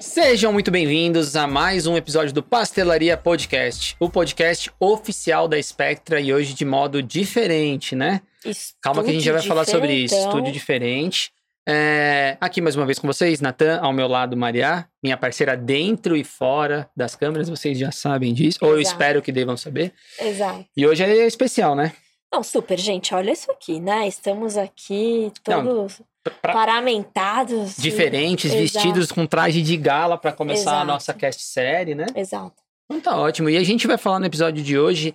Sejam muito bem-vindos a mais um episódio do Pastelaria Podcast, o podcast oficial da Spectra e hoje de modo diferente, né? Estúdio Calma que a gente já vai falar sobre isso, estúdio diferente. É, aqui mais uma vez com vocês, Natan, ao meu lado, Maria, minha parceira dentro e fora das câmeras, vocês já sabem disso, ou eu Exato. espero que devam saber. Exato. E hoje é especial, né? Não, super, gente, olha isso aqui, né? Estamos aqui Não, todos pra- paramentados. Diferentes, Exato. vestidos com traje de gala para começar a Exato. nossa cast série, né? Exato. Então tá ótimo. E a gente vai falar no episódio de hoje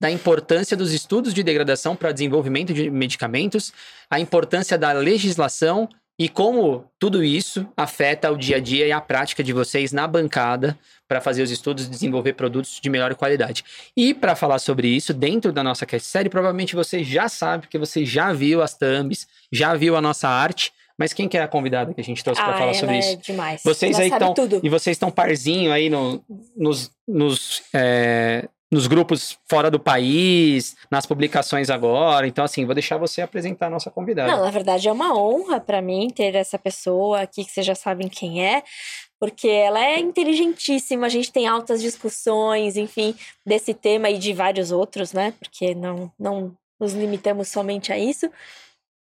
da importância dos estudos de degradação para desenvolvimento de medicamentos, a importância da legislação e como tudo isso afeta o dia a dia e a prática de vocês na bancada para fazer os estudos e desenvolver produtos de melhor qualidade. E para falar sobre isso, dentro da nossa cast série, provavelmente você já sabe, porque você já viu as thumbs, já viu a nossa arte, mas quem que é a convidada que a gente trouxe para ah, falar ela sobre é isso? demais. Vocês ela aí estão. E vocês estão parzinho aí no- nos, nos, é, nos grupos fora do país, nas publicações agora. Então, assim, vou deixar você apresentar a nossa convidada. Não, na verdade é uma honra pra mim ter essa pessoa aqui que vocês já sabem quem é, porque ela é inteligentíssima, a gente tem altas discussões, enfim, desse tema e de vários outros, né? Porque não, não nos limitamos somente a isso.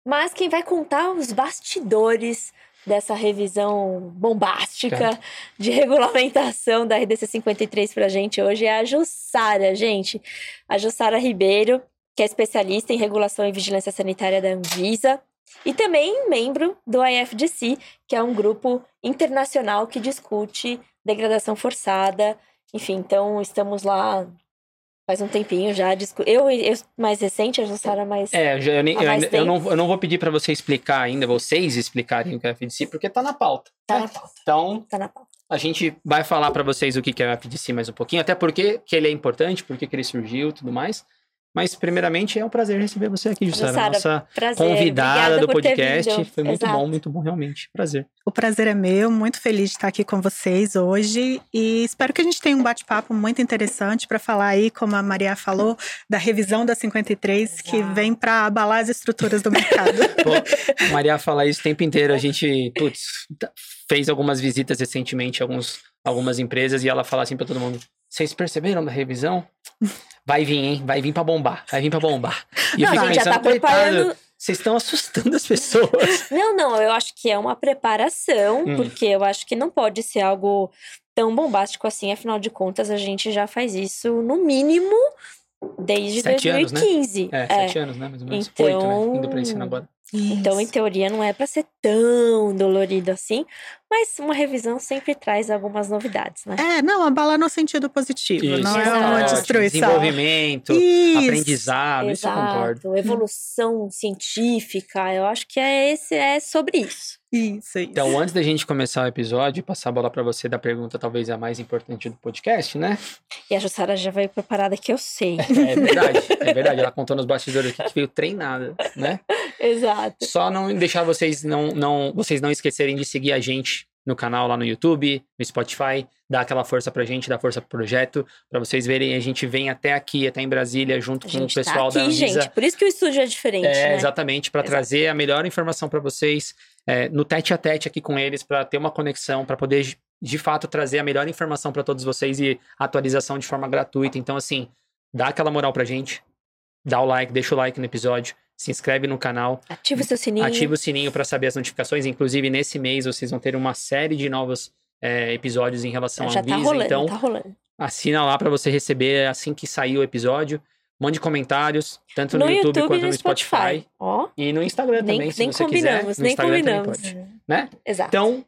Mas quem vai contar os bastidores dessa revisão bombástica Certo. de regulamentação da RDC 53 pra gente hoje é a Jussara, gente. A Jussara Ribeiro, que é especialista em regulação e vigilância sanitária da Anvisa e também membro do IFDC, que é um grupo internacional que discute degradação forçada. Enfim, então estamos lá faz um tempinho já. Eu, eu mais recente, a Jussara mais. É, eu, nem- eu mais eu não, eu não vou pedir para você explicar ainda, vocês explicarem o que é FDC, porque tá na pauta. Tá né? na pauta. Então, Tá na pauta. a gente vai falar para vocês o que é a FDC mais um pouquinho, até porque que ele é importante, porque que ele surgiu e tudo mais. Mas, primeiramente, é um prazer receber você aqui, Jussara, Jussara, nossa Prazer. convidada Obrigada do podcast. Foi muito Exato. bom, muito bom, realmente. Prazer. O prazer é meu, muito feliz de estar aqui com vocês hoje e espero que a gente tenha um bate-papo muito interessante para falar aí, como a Maria falou, da revisão da 53 que Exato. vem para abalar as estruturas do mercado. Pô, a Maria fala isso o tempo inteiro. A gente, putz, fez algumas visitas recentemente a alguns, algumas empresas e ela fala assim pra todo mundo: vocês perceberam da revisão? Vai vir, hein? Vai vir pra bombar. Vai vir pra bombar. E eu Não, fico a gente já tá pensando, coitado, preparando. vocês estão assustando as pessoas. Não, não, eu acho que é uma preparação, Hum. porque eu acho que não pode ser algo tão bombástico assim, afinal de contas, a gente já faz isso no mínimo desde Sete anos, né? 2015. É, É. sete anos, né? Mais ou menos. Então- Oito, né? Indo pra ensino agora. Então, em Isso. teoria, não é para ser tão dolorido assim, mas uma revisão sempre traz algumas novidades, né? É, não, abalar no sentido positivo, Isso. não é Exato. uma Ótimo. destruição. Desenvolvimento, Isso. aprendizado, isso eu concordo. evolução científica, eu acho que é esse é sobre isso. Isso, isso. Então, antes da gente começar o episódio e passar a bola pra você da pergunta talvez a mais importante do podcast, né? E a Jussara já veio preparada que eu sei. É verdade, é verdade. Ela contou nos bastidores aqui que veio treinada, né? Exato. Só não deixar vocês não, não, vocês não esquecerem de seguir a gente no canal lá no YouTube, no Spotify, dar aquela força pra gente, dar força pro projeto, pra vocês verem, a gente vem até aqui, até em Brasília, junto com o gente pessoal tá da aqui, Anvisa. gente. Por isso que o estúdio é diferente, É, né? exatamente, para trazer a melhor informação para vocês é, no tete a tete aqui com eles, para ter uma conexão, para poder de- de fato trazer a melhor informação para todos vocês e atualização de forma gratuita. Então, assim, dá aquela moral pra gente, dá o like, deixa o like no episódio, se inscreve no canal, Ativa o seu sininho. ativa o sininho para saber as notificações. Inclusive, nesse mês vocês vão ter uma série de novos é, episódios em relação Já à tá Visa. rolando, então, tá rolando. assina lá para você receber assim que sair o episódio. Mande comentários, tanto no, No YouTube, YouTube quanto no Spotify. Ó, E no Instagram nem, também, se nem você quiser. combinamos, No nem Instagram combinamos. pode, né? Exato. Então,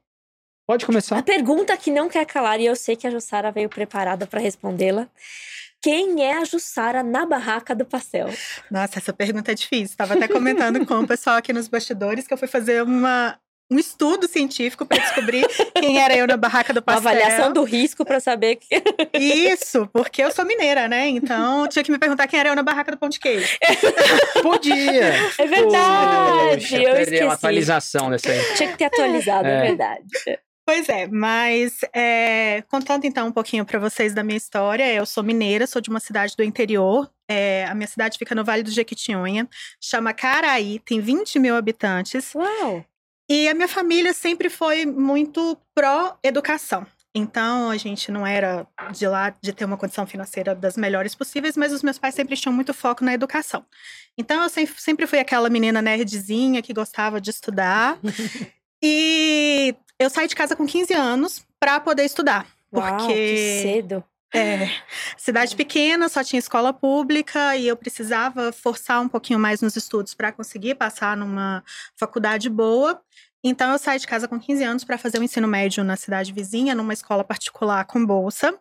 pode A começar. pergunta que não quer calar, e eu sei que a Jussara veio preparada para respondê-la. Quem é a Jussara na barraca do pastel? Nossa, essa pergunta é difícil. Estava até comentando com o pessoal aqui nos bastidores que eu fui fazer uma, um estudo científico para descobrir quem era eu na barraca do Uma pastel. avaliação do risco para saber que. Isso, porque eu sou mineira, né? Então tinha que me perguntar quem era eu na barraca do pão de queijo. Podia! É verdade, Poxa, eu esqueci. a atualização dessa aí. Tinha que ter atualizado, é, É. verdade. Pois é, mas é, contando então um pouquinho para vocês da minha história, eu sou mineira, sou de uma cidade do interior. É, a minha cidade fica no Vale do Jequitinhonha, chama Caraí, tem 20 mil habitantes. Uau! E a minha família sempre foi muito pró-educação. Então, a gente não era de lá de ter uma condição financeira das melhores possíveis, mas os meus pais sempre tinham muito foco na educação. Então, eu sempre fui aquela menina nerdzinha que gostava de estudar. e eu saí de casa com 15 anos para poder estudar. Uau, Porque que cedo. é, cidade pequena, só tinha escola pública e eu precisava forçar um pouquinho mais nos estudos para conseguir passar numa faculdade boa. Então eu saí de casa com 15 anos para fazer o ensino médio na cidade vizinha, numa escola particular com bolsa.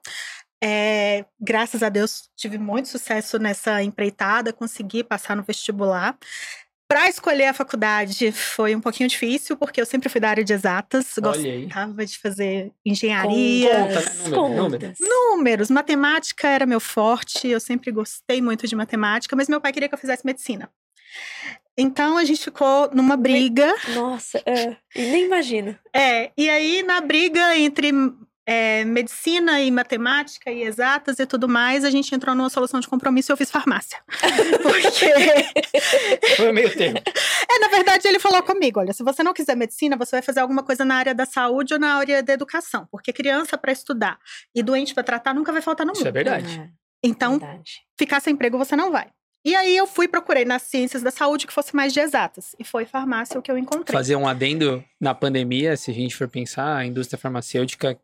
É, graças a Deus tive muito sucesso nessa empreitada, consegui passar no vestibular. Para escolher a faculdade foi um pouquinho difícil, porque eu sempre fui da área de exatas, Olha aí. gostava de fazer engenharia. Né? Contas. Números, matemática era meu forte, eu sempre gostei muito de matemática, mas meu pai queria que eu fizesse medicina. Então a gente ficou numa briga. Nossa, é, nem imagino. É, e aí na briga entre é, medicina e matemática e exatas e tudo mais, a gente entrou numa solução de compromisso e eu fiz farmácia. Porque, Foi o meio termo. é, na verdade, ele falou comigo: olha, se você não quiser medicina, você vai fazer alguma coisa na área da saúde ou na área da educação. Porque criança para estudar e doente para tratar nunca vai faltar no Isso mundo. é verdade. É, Então, verdade. ficar sem emprego você não vai. E aí eu fui procurei nas ciências da saúde que fosse mais de exatas. E foi farmácia o que eu encontrei. Fazer um adendo na pandemia, se a gente for pensar, a indústria farmacêutica,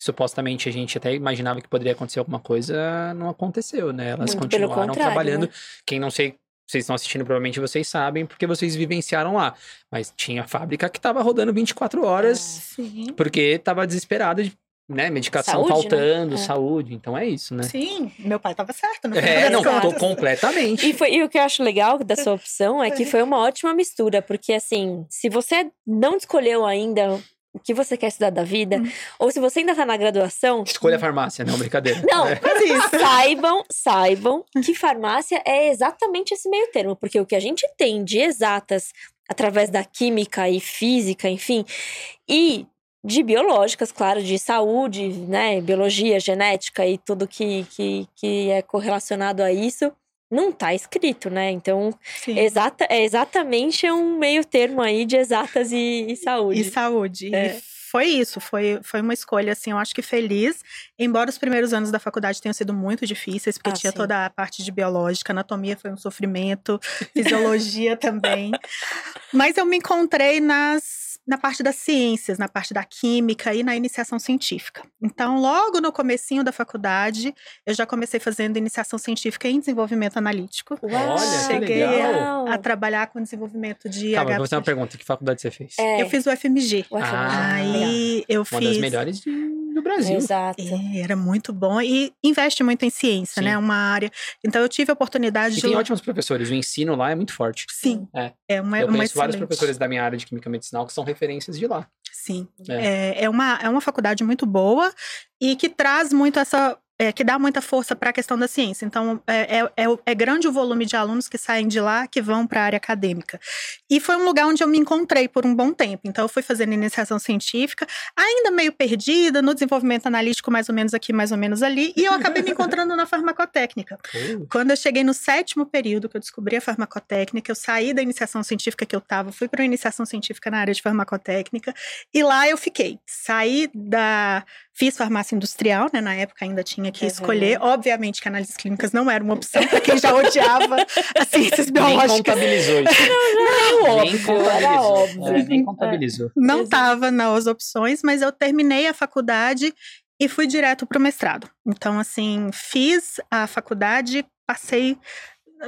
supostamente a gente até imaginava que poderia acontecer alguma coisa, não aconteceu, né? Elas Muito continuaram contrário, trabalhando. né? Quem não sei, vocês estão assistindo, provavelmente vocês sabem, porque vocês vivenciaram lá. Mas tinha fábrica que tava rodando 24 horas, Sim. porque tava desesperado de, né, medicação Saúde, né? faltando, É. saúde. Então é isso, né? Sim, meu pai tava certo, no É, não, das tô contas. completamente. E, foi, e o que eu acho legal da sua opção é que foi uma ótima mistura, porque assim, se você não escolheu ainda o que você quer estudar da vida, Hum. ou se você ainda tá na graduação, Escolha a farmácia, não, brincadeira. Não, É. Isso. saibam, saibam que farmácia é exatamente esse meio termo, porque o que a gente tem de exatas através da química e física, enfim, e de biológicas, claro, de saúde, né, biologia, genética e tudo que, que, que é correlacionado a isso, não tá escrito, né? Então, Sim. exata, é exatamente um meio termo aí de exatas e, e saúde. E saúde. É. E foi isso, foi, foi uma escolha, assim, eu acho que feliz. Embora os primeiros anos da faculdade tenham sido muito difíceis, porque Ah, tinha sim. toda a parte de biológica, anatomia foi um sofrimento, fisiologia também. Mas eu me encontrei nas, na parte das ciências, na parte da química e na iniciação científica. Então, logo no comecinho da faculdade, eu já comecei fazendo iniciação científica em desenvolvimento analítico. Uau, Olha, que Cheguei legal. a trabalhar com desenvolvimento de Calma, eu vou fazer uma pergunta. Que faculdade você fez? É, Eu fiz o FMG. o FMG. Ah, Aí eu Uma fiz. das melhores de- do Brasil. Exato. É, era muito bom e investe muito em ciência, Sim. né? Uma área. Então eu tive a oportunidade E de. tem ótimos professores. O ensino lá é muito forte. Sim. É. É uma, eu uma conheço vários excelente. professores da minha área de química medicinal que são referências de lá. Sim. É. É, é, uma, é uma faculdade muito boa e que traz muito essa. É, que dá muita força para a questão da ciência. Então, é, é, é- é grande o volume de alunos que saem de lá que vão para a área acadêmica. E foi um lugar onde eu me encontrei por um bom tempo. Então, eu fui fazendo iniciação científica, ainda meio perdida, no desenvolvimento analítico, mais ou menos aqui, mais ou menos ali, e eu acabei me encontrando na farmacotécnica. Quando eu cheguei no sétimo período, que eu descobri a farmacotécnica, eu saí da iniciação científica que eu estava, fui para a iniciação científica na área de farmacotécnica, e lá eu fiquei. Saí da. Fiz farmácia industrial, né? Na época ainda tinha que Uhum. escolher. Obviamente que análises clínicas não era uma opção para quem já odiava as ciências nem biológicas. contabilizou isso. Era nem óbvio, contabilizou. era óbvio. É, nem contabilizou. Não Exato. estava nas opções, mas eu terminei a faculdade e fui direto para o mestrado. Então, assim, fiz a faculdade, passei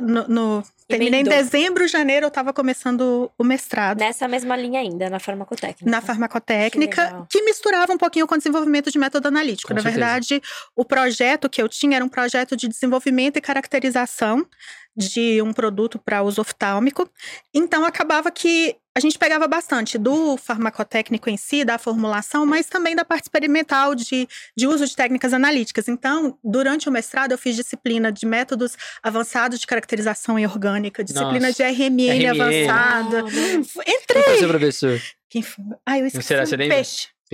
no. no- terminei em dezembro, janeiro, eu estava começando o mestrado. Nessa mesma linha ainda, na farmacotécnica. Na farmacotécnica, legal. que, misturava um pouquinho com o desenvolvimento de método analítico. Com Na certeza. verdade, o projeto que eu tinha era um projeto de desenvolvimento e caracterização de um produto para uso oftálmico. Então, acabava que a gente pegava bastante do farmacotécnico em si, da formulação, mas também da parte experimental de, de uso de técnicas analíticas. Então, durante o mestrado, eu fiz disciplina de métodos avançados de caracterização inorgânica, disciplina Nossa. de RMN, RMN. avançada. Ah, Entrei Quem foi seu professor? quem foi? Ai, eu esqueci. será? um Você lembra?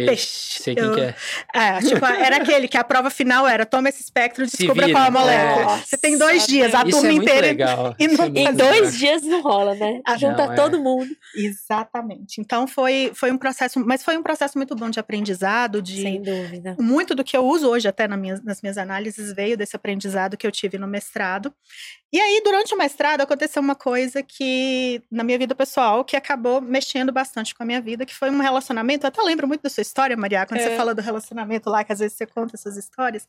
Peixe. Peixe. Sei quem Eu- que é. É, tipo, era aquele que a prova final era: toma esse espectro e descubra vira. qual é a molécula. Nossa, Você tem dois dias, a Isso turma é muito inteira. legal. e não- é muito Em legal. dois dias não rola, né? Ah, Junta não, é. todo mundo. Exatamente. Então foi, foi um processo, mas foi um processo muito bom de aprendizado, de Sem dúvida. muito do que eu uso hoje até na minha- nas minhas análises veio desse aprendizado que eu tive no mestrado. E aí, durante o mestrado, aconteceu uma coisa que, na minha vida pessoal, que acabou mexendo bastante com a minha vida, que foi um relacionamento. Eu até lembro muito da sua história, Maria, quando É. você fala do relacionamento lá, que às vezes você conta essas histórias.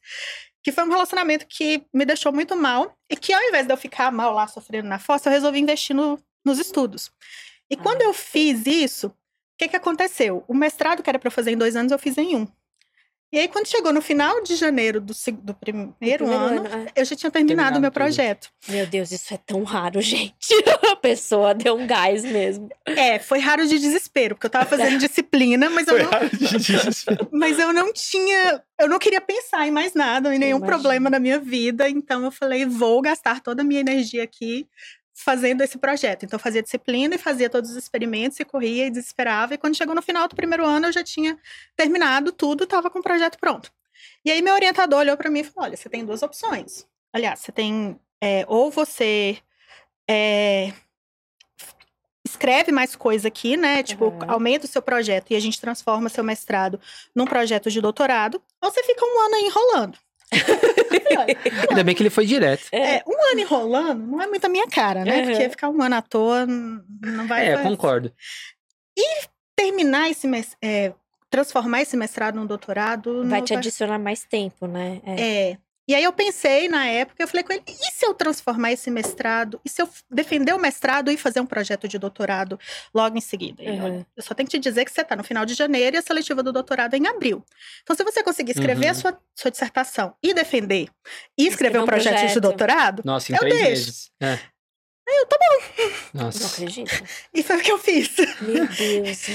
Que foi um relacionamento que me deixou muito mal. E que ao invés de eu ficar mal lá, sofrendo na fossa, eu resolvi investir no- nos estudos. E quando eu fiz isso, o que, que aconteceu? O mestrado que era para fazer em dois anos, eu fiz em um. E aí, quando chegou no final de janeiro do, do primeiro, Primeiro ano, ano, é. eu já tinha terminado o Terminado meu tudo. projeto. Meu Deus, isso é tão raro, gente. A pessoa deu um gás mesmo. É, foi raro de desespero, porque eu tava fazendo disciplina, mas eu, Foi não, raro de desespero. mas eu não tinha. Eu não queria pensar em mais nada, em nenhum problema na minha vida. Então eu falei, vou gastar toda a minha energia aqui fazendo esse projeto. Então eu fazia disciplina e fazia todos os experimentos e corria e desesperava. E quando chegou no final do primeiro ano, eu já tinha terminado tudo, estava com o projeto pronto. E aí meu orientador olhou para mim e falou: olha, você tem duas opções. Aliás, você tem é, ou você é, escreve mais coisa aqui, né? Tipo, Uhum. aumenta o seu projeto e a gente transforma seu mestrado num projeto de doutorado, ou você fica um ano aí enrolando. Eu falei, "Olha, Ainda bem que ele foi direto. é, um ano enrolando não é muito a minha cara, né? Uhum. Porque ficar um ano à toa não vai É, concordo. terminar esse é, transformar esse mestrado num doutorado Vai te adicionar mais tempo, né? É. É. E aí eu pensei na época, eu falei com ele, e se eu transformar esse mestrado? E se eu defender o mestrado e fazer um projeto de doutorado logo em seguida? Uhum. olha, eu só tenho que te dizer que você está no final de janeiro e a seletiva do doutorado é em abril. Então, se você conseguir escrever Uhum. a sua, sua dissertação e defender e escrever Escrever um um projeto, de projeto. doutorado, Nossa, em Eu três deixo. meses. É. eu tô bom. Não Nossa. acredito. E foi o que eu fiz. Meu Deus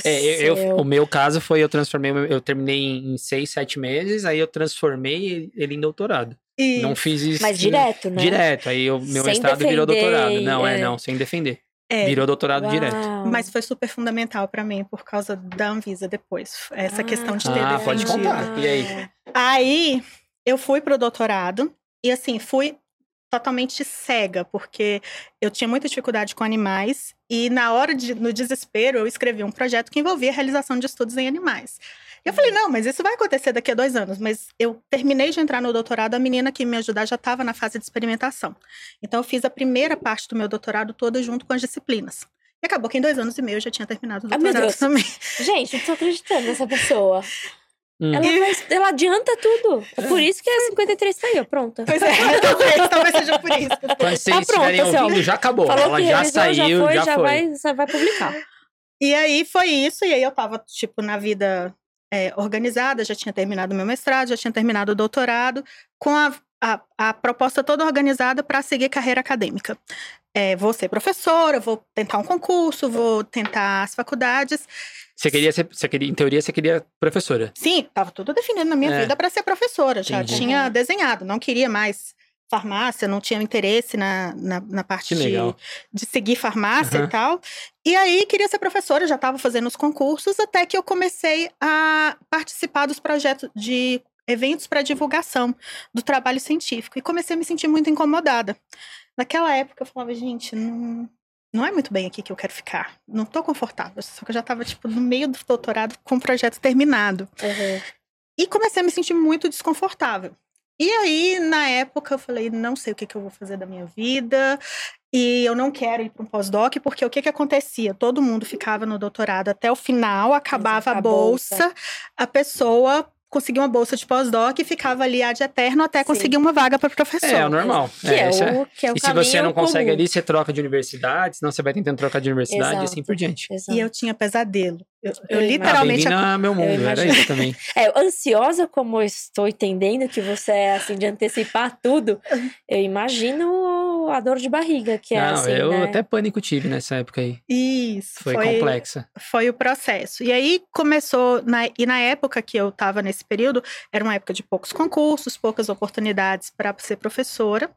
do É, eu, eu- céu. o meu caso foi, eu transformei, o eu terminei em seis, sete meses, aí eu transformei ele em doutorado. E Não fiz isso. Mas direto, né? Direto, aí o meu Sem mestrado virou defender, doutorado. Não, é, é. não, sem defender. é, Virou doutorado direto. Uau. Mas foi super fundamental para mim por causa da Anvisa depois. Essa Ah, questão de ter Ah, pode defendido. contar. E aí? Aí eu fui pro doutorado e assim, fui totalmente cega, porque eu tinha muita dificuldade com animais e na hora de no desespero eu escrevi um projeto que envolvia a realização de estudos em animais. E eu falei, não, mas isso vai acontecer daqui a dois anos. Mas eu terminei de entrar no doutorado, a menina que me ajudar já estava na fase de experimentação. Então eu fiz a primeira parte do meu doutorado toda junto com as disciplinas. E acabou que em dois anos e meio eu já tinha terminado o Ah, meu doutorado Deus. também. Gente, não tô acreditando nessa pessoa. Hum. Ela, faz- ela adianta tudo. É por isso que a 53 saiu, pronta. Pois é, talvez, talvez seja por isso. Quando vocês Tá estiverem assim, ouvindo, já acabou. Falou Ela que já saiu, já foi, já, já, foi. vai, já vai publicar. E aí foi isso, e aí eu tava, tipo, na vida é, organizada, já tinha terminado meu mestrado, já tinha terminado o doutorado, com a, a, a proposta toda organizada para seguir carreira acadêmica. É, vou ser professora, vou tentar um concurso, vou tentar as faculdades. Você queria ser, você queria, em teoria, você queria professora. Sim, estava tudo definido na minha É. vida para ser professora, já Entendi. tinha desenhado, não queria mais farmácia, não tinha interesse na, na, na parte de, de seguir farmácia Aham. e tal. E aí queria ser professora, já estava fazendo os concursos, até que eu comecei a participar dos projetos de eventos para divulgação do trabalho científico. E comecei a me sentir muito incomodada. Naquela época eu falava, gente, não, não é muito bem aqui que eu quero ficar. Não tô confortável. Só que eu já estava tipo, no meio do doutorado com o projeto terminado. Uhum. E comecei a me sentir muito desconfortável. E aí, na época, eu falei, não sei o que, que eu vou fazer da minha vida. E eu não quero ir para um pós-doc, porque o que, que acontecia? Todo mundo ficava no doutorado até o final, acabava a a bolsa, a pessoa conseguia uma bolsa de pós-doc e ficava ali ad eterno até Sim. conseguir uma vaga para professor. É, é o normal. Que é, isso é. o, que é o E se você não consegue comum. ali, você troca de universidade, senão você vai tentando trocar de universidade e assim Exato. por diante. Exato. E eu tinha pesadelo. Eu, eu Eu literalmente. Ah, meu mundo, era imagino. isso também. É, ansiosa como eu estou entendendo que você é assim de antecipar tudo, eu imagino a dor de barriga que é não, assim, eu né? até pânico tive nessa época aí. Isso. Foi, complexa. foi o processo. E aí começou, na, e na época que eu estava nesse período, era uma época de poucos concursos, poucas oportunidades para ser professora.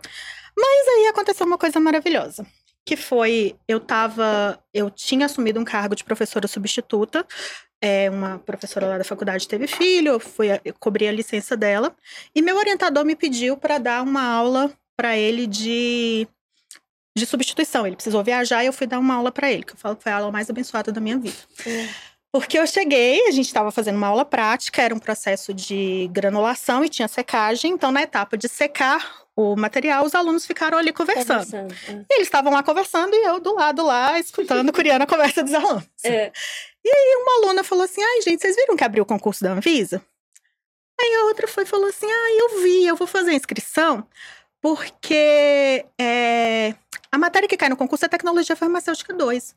Mas aí aconteceu uma coisa maravilhosa. Que foi, eu tava, eu tinha assumido um cargo de professora substituta é, uma professora lá da faculdade teve filho, eu fui eu cobri a licença dela e meu orientador me pediu para dar uma aula para ele de de substituição. Ele precisou viajar e eu fui dar uma aula para ele, que eu falo que foi a aula mais abençoada da minha vida. Hum. Porque eu cheguei, a gente estava fazendo uma aula prática, era um processo de granulação e tinha secagem. Então, na etapa de secar o material, os alunos ficaram ali conversando. Conversando. E eles estavam lá conversando e eu do lado lá, escutando, curiando a conversa dos alunos. É. Uma aluna falou assim: ai, gente, vocês viram que abriu o concurso da Anvisa? Aí a outra foi e falou assim: ah, eu vi, eu vou fazer a inscrição, porque é, a matéria que cai no concurso é Tecnologia Farmacêutica 2.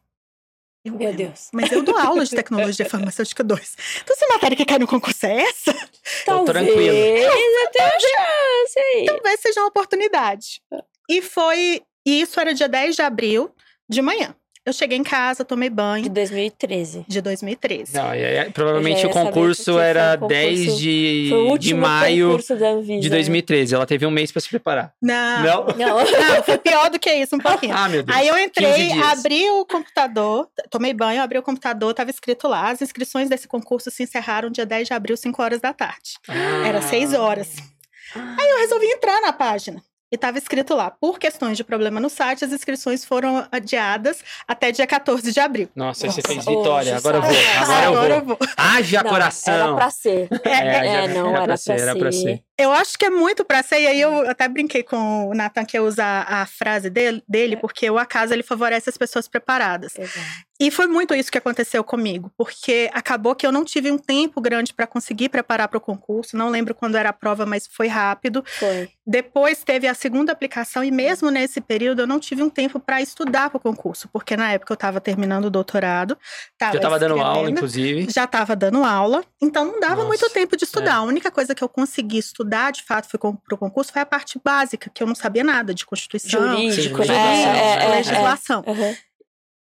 Eu, Meu "É, Deus. Mas eu dou aula de Tecnologia Farmacêutica 2. Então, se a matéria que cai no concurso é essa, Tô Talvez tranquilo. eu tenha chance aí. talvez seja uma oportunidade. E foi. E isso era dia 10 de abril, de manhã. Eu cheguei em casa, tomei De banho, 2013. de 2013. Não, e aí, provavelmente o concurso era um concurso- 10 de, Foi o de maio Anvisa. de 2013. Ela teve um mês pra se preparar. Não, Não? Não. não, foi pior do que isso, um pouquinho. Ah, meu Deus. Aí eu 15 entrei, abri o computador, tomei banho, abri o computador, tava escrito lá. As inscrições desse concurso se encerraram dia 10 de abril, 5 horas da tarde. Ah. Era 6 horas. Aí eu resolvi entrar na página. E tava escrito lá, por questões de problema no site, as inscrições foram adiadas até dia 14 de abril. Nossa, aí você Nossa, fez vitória. Agora eu vou. Agora eu Agora vou. eu vou. Haja Não, coração. Era pra ser. É, É, já- não, era era pra ser, era pra ser. Eu acho que é muito pra ser, e aí eu até brinquei com o Nathan que eu usar a frase dele, dele, porque o acaso ele favorece as pessoas preparadas. Exato. E foi muito isso que aconteceu comigo, porque acabou que eu não tive um tempo grande para conseguir preparar para o concurso. Não lembro quando era a prova, mas foi rápido. Foi. Depois teve a segunda aplicação e mesmo nesse período eu não tive um tempo para estudar para o concurso, porque na época eu estava terminando o doutorado, tava Já tava dando aula, inclusive. já estava dando aula, então não dava Nossa, muito tempo de estudar. é. A única coisa que eu consegui estudar, de fato, foi para o concurso, foi a parte básica, que eu não sabia nada de Constituição, Jurídico, Sim, né? legislação, É, é, é, legislação. é. Uhum.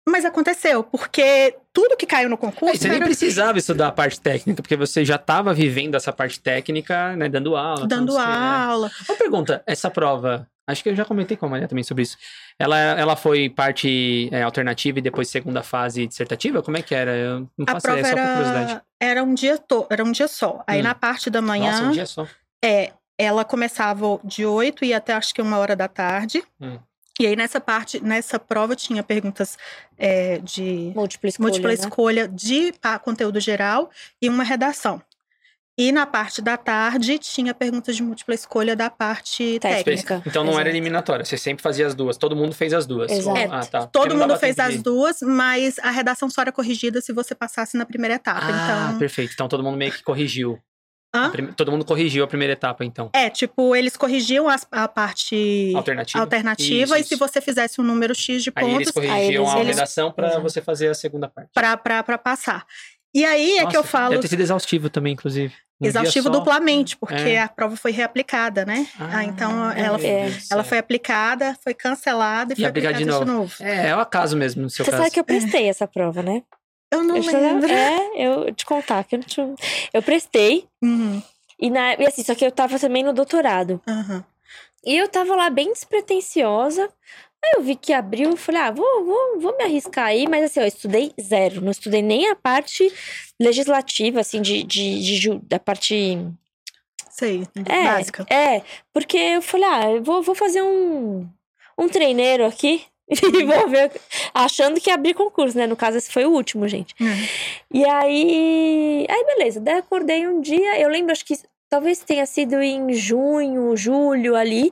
Mas aconteceu, porque tudo que caiu no É, concurso você nem era precisava estudar a parte técnica, porque você já estava vivendo essa parte técnica, né? Dando aula. dando tal, não sei o quê, né? aula. Uma pergunta, essa prova, acho que eu já comentei com a Maria também sobre isso. Ela, ela foi parte é, alternativa e depois segunda fase dissertativa? Como é que era? Eu não A faço prova ideia, só por curiosidade. era, era um dia to, era um dia só. Aí Hum. na parte da manhã, Nossa, um dia só. É, ela começava de 8 e até acho que uma hora da tarde. Hum. E aí nessa parte, nessa prova tinha perguntas é, de Múltipla escolha. múltipla né? escolha de pá, conteúdo geral e uma redação. E na parte da tarde tinha perguntas de múltipla escolha da parte Técnica. técnica. Então não era Exato. eliminatória, você sempre fazia as duas. Todo mundo fez as duas. Exato. Ah, tá. Porque Todo mundo fez as de- duas, mas a redação só era corrigida se você passasse na primeira etapa. Ah, então, perfeito. Então todo mundo meio que corrigiu. Hã? A Todo mundo corrigiu a primeira etapa, então. é, tipo, eles corrigiam as- a parte Alternativa. alternativa Isso, e se você fizesse um número X de Aí eles pontos corrigiam eles- a eles- redação pra Exato. você fazer a segunda parte. pra, pra, pra passar. E aí é que eu Nossa, falo Deve ter sido exaustivo também, inclusive. Um exaustivo só. duplamente, porque É. a prova foi reaplicada, né? Ah, então ela, É. Ela foi aplicada, foi cancelada e, E foi aplicada de de novo. É, é o acaso mesmo, no seu Você caso. sabe que eu prestei essa prova, né? Eu não eu lembro. É, eu te contar que eu tinha... Eu prestei, Uhum, e, na... e assim, só que eu tava também no doutorado. uhum. E eu tava lá bem despretensiosa. Aí eu vi que abriu, falei, ah, vou, vou, vou me arriscar aí. Mas assim, eu estudei zero. Não estudei nem a parte legislativa, assim, de, de, de ju- da parte Sei, É, básica. É, porque eu falei, ah, eu vou, vou fazer um, um treineiro aqui. E vou ver, achando que ia abrir concurso, né? No caso, esse foi o último, gente. Uhum. E aí. Aí, beleza. Daí acordei um dia. Eu lembro, acho que talvez tenha sido em junho, julho ali.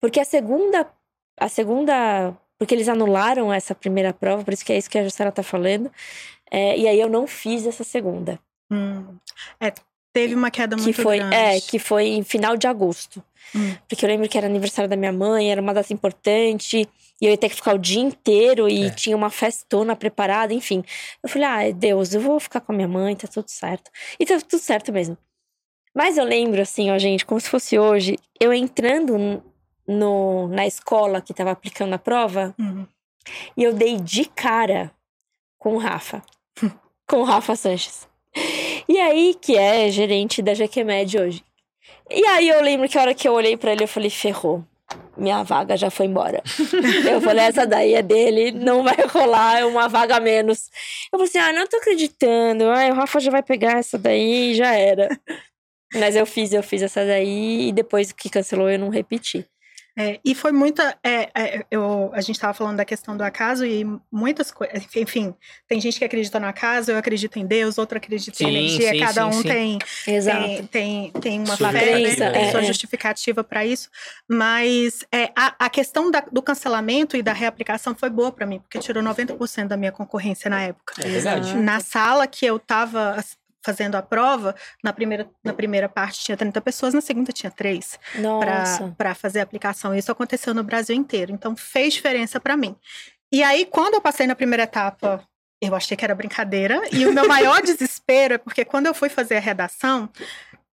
Porque a segunda. A segunda. Porque eles anularam essa primeira prova, por isso que é isso que a Jussara tá falando. É, e aí eu não fiz essa segunda. Hum. É, teve uma queda que muito foi grande. é que foi em final de agosto Hum. porque eu lembro que era aniversário da minha mãe era uma data importante e eu ia ter que ficar o dia inteiro e É. tinha uma festona preparada enfim eu falei ah Deus eu vou ficar com a minha mãe tá tudo certo e tá tudo certo mesmo mas eu lembro assim ó gente como se fosse hoje eu entrando no, na escola que tava aplicando a prova Uhum. e eu dei de cara com o Rafa. com o Rafa Sanches. E aí, que é gerente da GQMed hoje. E aí eu lembro que a hora que eu olhei pra ele, eu falei, ferrou. Minha vaga já foi embora. eu falei, essa daí é dele, não vai rolar, é uma vaga a menos. Eu falei assim, ah, não tô acreditando. Ai, o Rafa já vai pegar essa daí e já era. Mas eu fiz, eu fiz essa daí e depois que cancelou eu não repeti. É, e foi muita. É, é, eu, a gente estava falando da questão do acaso e muitas coisas. Enfim, tem gente que acredita no acaso, eu acredito em Deus, outro acredita sim, em energia. Sim, cada um sim, tem, tem, tem, tem uma fé, né? tem sua é. justificativa para isso. Mas é, a, a questão da, do cancelamento e da reaplicação foi boa para mim, porque tirou 90% da minha concorrência na época. É verdade. Na sala que eu estava fazendo a prova, na primeira, na primeira parte tinha 30 pessoas, na segunda tinha três para fazer a aplicação. Isso aconteceu no Brasil inteiro. Então fez diferença para mim. E aí, quando eu passei na primeira etapa, eu achei que era brincadeira. E o meu maior desespero é porque quando eu fui fazer a redação,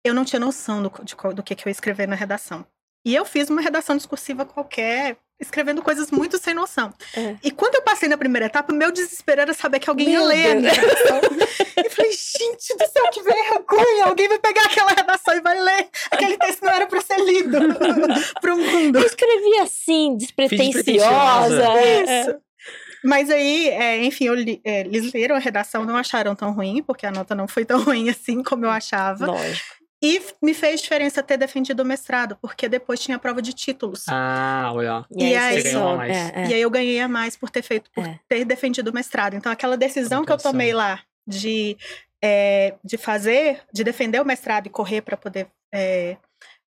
eu não tinha noção do, de, do que, que eu ia escrever na redação. E eu fiz uma redação discursiva qualquer, escrevendo coisas muito sem noção. É. E quando eu passei na primeira etapa, meu desespero era saber que alguém meu ia ler Deus. a minha redação. e falei, gente do céu, que vergonha! Alguém vai pegar aquela redação e vai ler. Aquele texto não era para ser lido pro mundo. Eu escrevi assim, despretensiosa. Isso. Mas aí, é, enfim, eu li, é, eles leram a redação, não acharam tão ruim, porque a nota não foi tão ruim assim como eu achava. Lógico. E me fez diferença ter defendido o mestrado, porque depois tinha a prova de títulos. Ah, olha. E, e aí, é, é. e aí eu ganhei a mais por ter feito, por é. ter defendido o mestrado. Então, aquela decisão que eu tomei lá de, é, de fazer, de defender o mestrado e correr para poder é,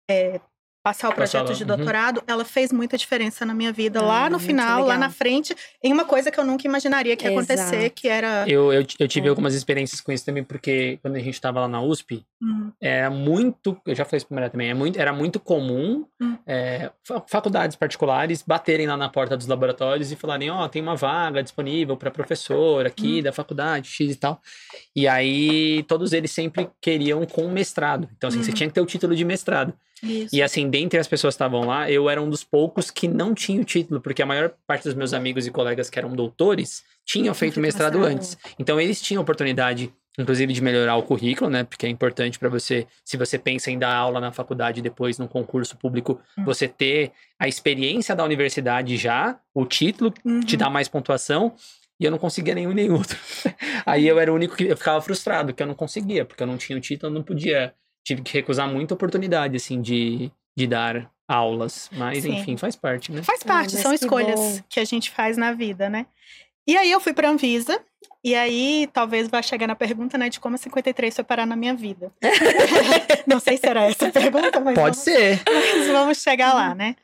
é, passar o projeto de uhum. doutorado, uhum. ela fez muita diferença na minha vida ah, lá no final, legal. lá na frente, em uma coisa que eu nunca imaginaria que ia Exato. acontecer, que era. Eu, eu, eu tive é. algumas experiências com isso também, porque quando a gente estava lá na USP, uhum. era muito. Eu já falei isso primeiro também, é muito, era muito comum uhum. é, faculdades particulares baterem lá na porta dos laboratórios e falarem: Ó, oh, tem uma vaga disponível para professor aqui hum. da faculdade, X e tal. E aí todos eles sempre queriam com mestrado. Então, assim, você uhum. tinha que ter o título de mestrado. Isso. E assim, dentre as pessoas que estavam lá, eu era um dos poucos que não tinha o título, porque a maior parte dos meus amigos e colegas que eram doutores tinham feito mestrado antes. Então eles tinham oportunidade, inclusive, de melhorar o currículo, né? Porque é importante para você, se você pensa em dar aula na faculdade depois num concurso público, uhum. você ter a experiência da universidade já, o título uhum. te dá mais pontuação. E eu não conseguia nenhum nem outro. Aí eu era o único que eu ficava frustrado, que eu não conseguia, porque eu não tinha o título, eu não podia tive que recusar muita oportunidade, assim, de, de dar aulas. Mas, Sim. enfim, faz parte, né? Faz parte, ah, são que escolhas bom. que a gente faz na vida, né? E aí eu fui para Anvisa, e aí talvez vá chegar na pergunta, né, de como a 53 foi parar na minha vida. Não sei se era essa a pergunta, mas. Pode vamos, ser. Mas vamos chegar lá, né?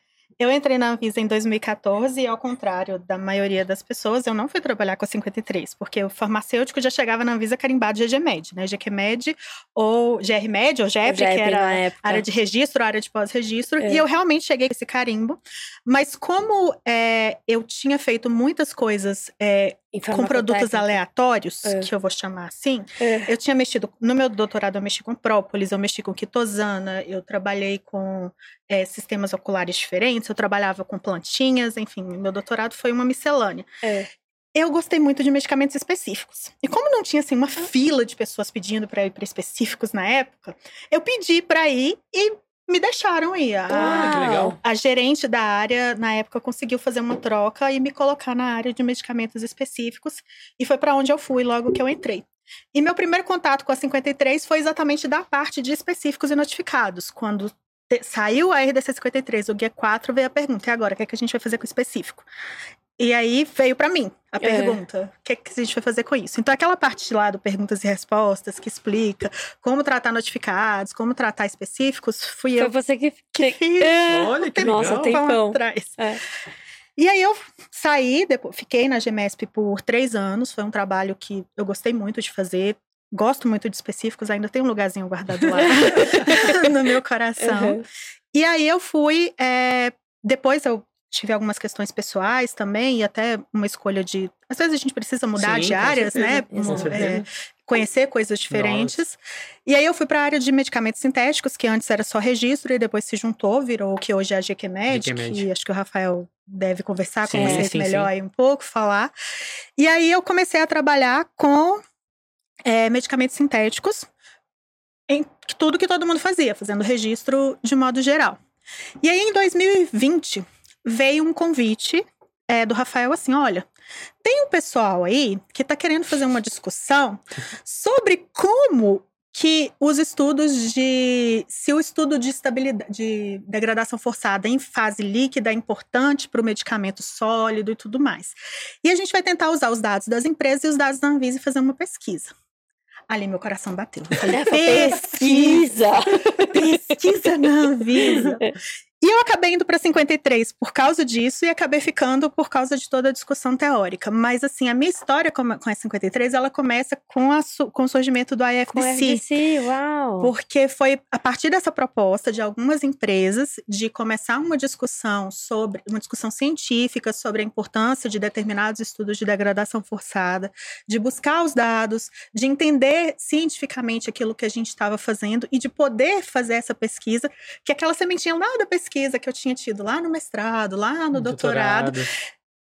Eu entrei na Anvisa em 2014 e, ao contrário da maioria das pessoas, eu não fui trabalhar com a 53, porque o farmacêutico já chegava na Anvisa carimbado de GGMed, né? GQMed ou GRMed ou GEP, que era área de registro, área de pós-registro. É. E eu realmente cheguei com esse carimbo. Mas como é, eu tinha feito muitas coisas é, com produtos aleatórios, é. que eu vou chamar assim, é. eu tinha mexido, no meu doutorado eu mexi com própolis, eu mexi com quitosana, eu trabalhei com é, sistemas oculares diferentes, eu trabalhava com plantinhas, enfim, meu doutorado foi uma miscelânea. É. Eu gostei muito de medicamentos específicos. E como não tinha assim uma fila de pessoas pedindo para ir para específicos na época, eu pedi para ir e me deixaram ir. A, ah, que legal. a gerente da área, na época, conseguiu fazer uma troca e me colocar na área de medicamentos específicos. E foi para onde eu fui logo que eu entrei. E meu primeiro contato com a 53 foi exatamente da parte de específicos e notificados. Quando saiu a RDC 53, o Guia 4, veio a pergunta: e agora, o que, é que a gente vai fazer com o específico? E aí veio para mim a é. pergunta: o que, é que a gente vai fazer com isso? Então, aquela parte lá do perguntas e respostas que explica como tratar notificados, como tratar específicos, fui Foi eu. você que, que fiz. É. Olha que Nossa, legal. tempão. atrás. É. E aí eu saí, depois, fiquei na GMESP por três anos. Foi um trabalho que eu gostei muito de fazer. Gosto muito de específicos, ainda tem um lugarzinho guardado lá no meu coração. Uhum. E aí eu fui. É, depois eu tive algumas questões pessoais também, e até uma escolha de. Às vezes a gente precisa mudar Sim, de áreas, né? É, conhecer coisas diferentes. Nossa. E aí eu fui para a área de medicamentos sintéticos, que antes era só registro, e depois se juntou, virou o que hoje é a GQMed, que acho que o Rafael deve conversar sim, com vocês sim, melhor sim. aí um pouco, falar. E aí eu comecei a trabalhar com é, medicamentos sintéticos em tudo que todo mundo fazia, fazendo registro de modo geral. E aí, em 2020, veio um convite é, do Rafael assim: olha, tem um pessoal aí que está querendo fazer uma discussão sobre como que os estudos de. Se o estudo de estabilidade, de degradação forçada em fase líquida é importante para o medicamento sólido e tudo mais. E a gente vai tentar usar os dados das empresas e os dados da Anvisa e fazer uma pesquisa. Ali meu coração bateu. Eu falei, pesquisa! pesquisa na Anvisa. E eu acabei indo para 53 por causa disso e acabei ficando por causa de toda a discussão teórica. Mas, assim, a minha história com a 53, ela começa com, a, com o surgimento do IFDC. Com o uau! Porque foi a partir dessa proposta de algumas empresas de começar uma discussão sobre, uma discussão científica sobre a importância de determinados estudos de degradação forçada, de buscar os dados, de entender cientificamente aquilo que a gente estava fazendo e de poder fazer essa pesquisa, que aquela sementinha lá da pesquisa pesquisa que eu tinha tido lá no mestrado, lá no doutorado, doutorado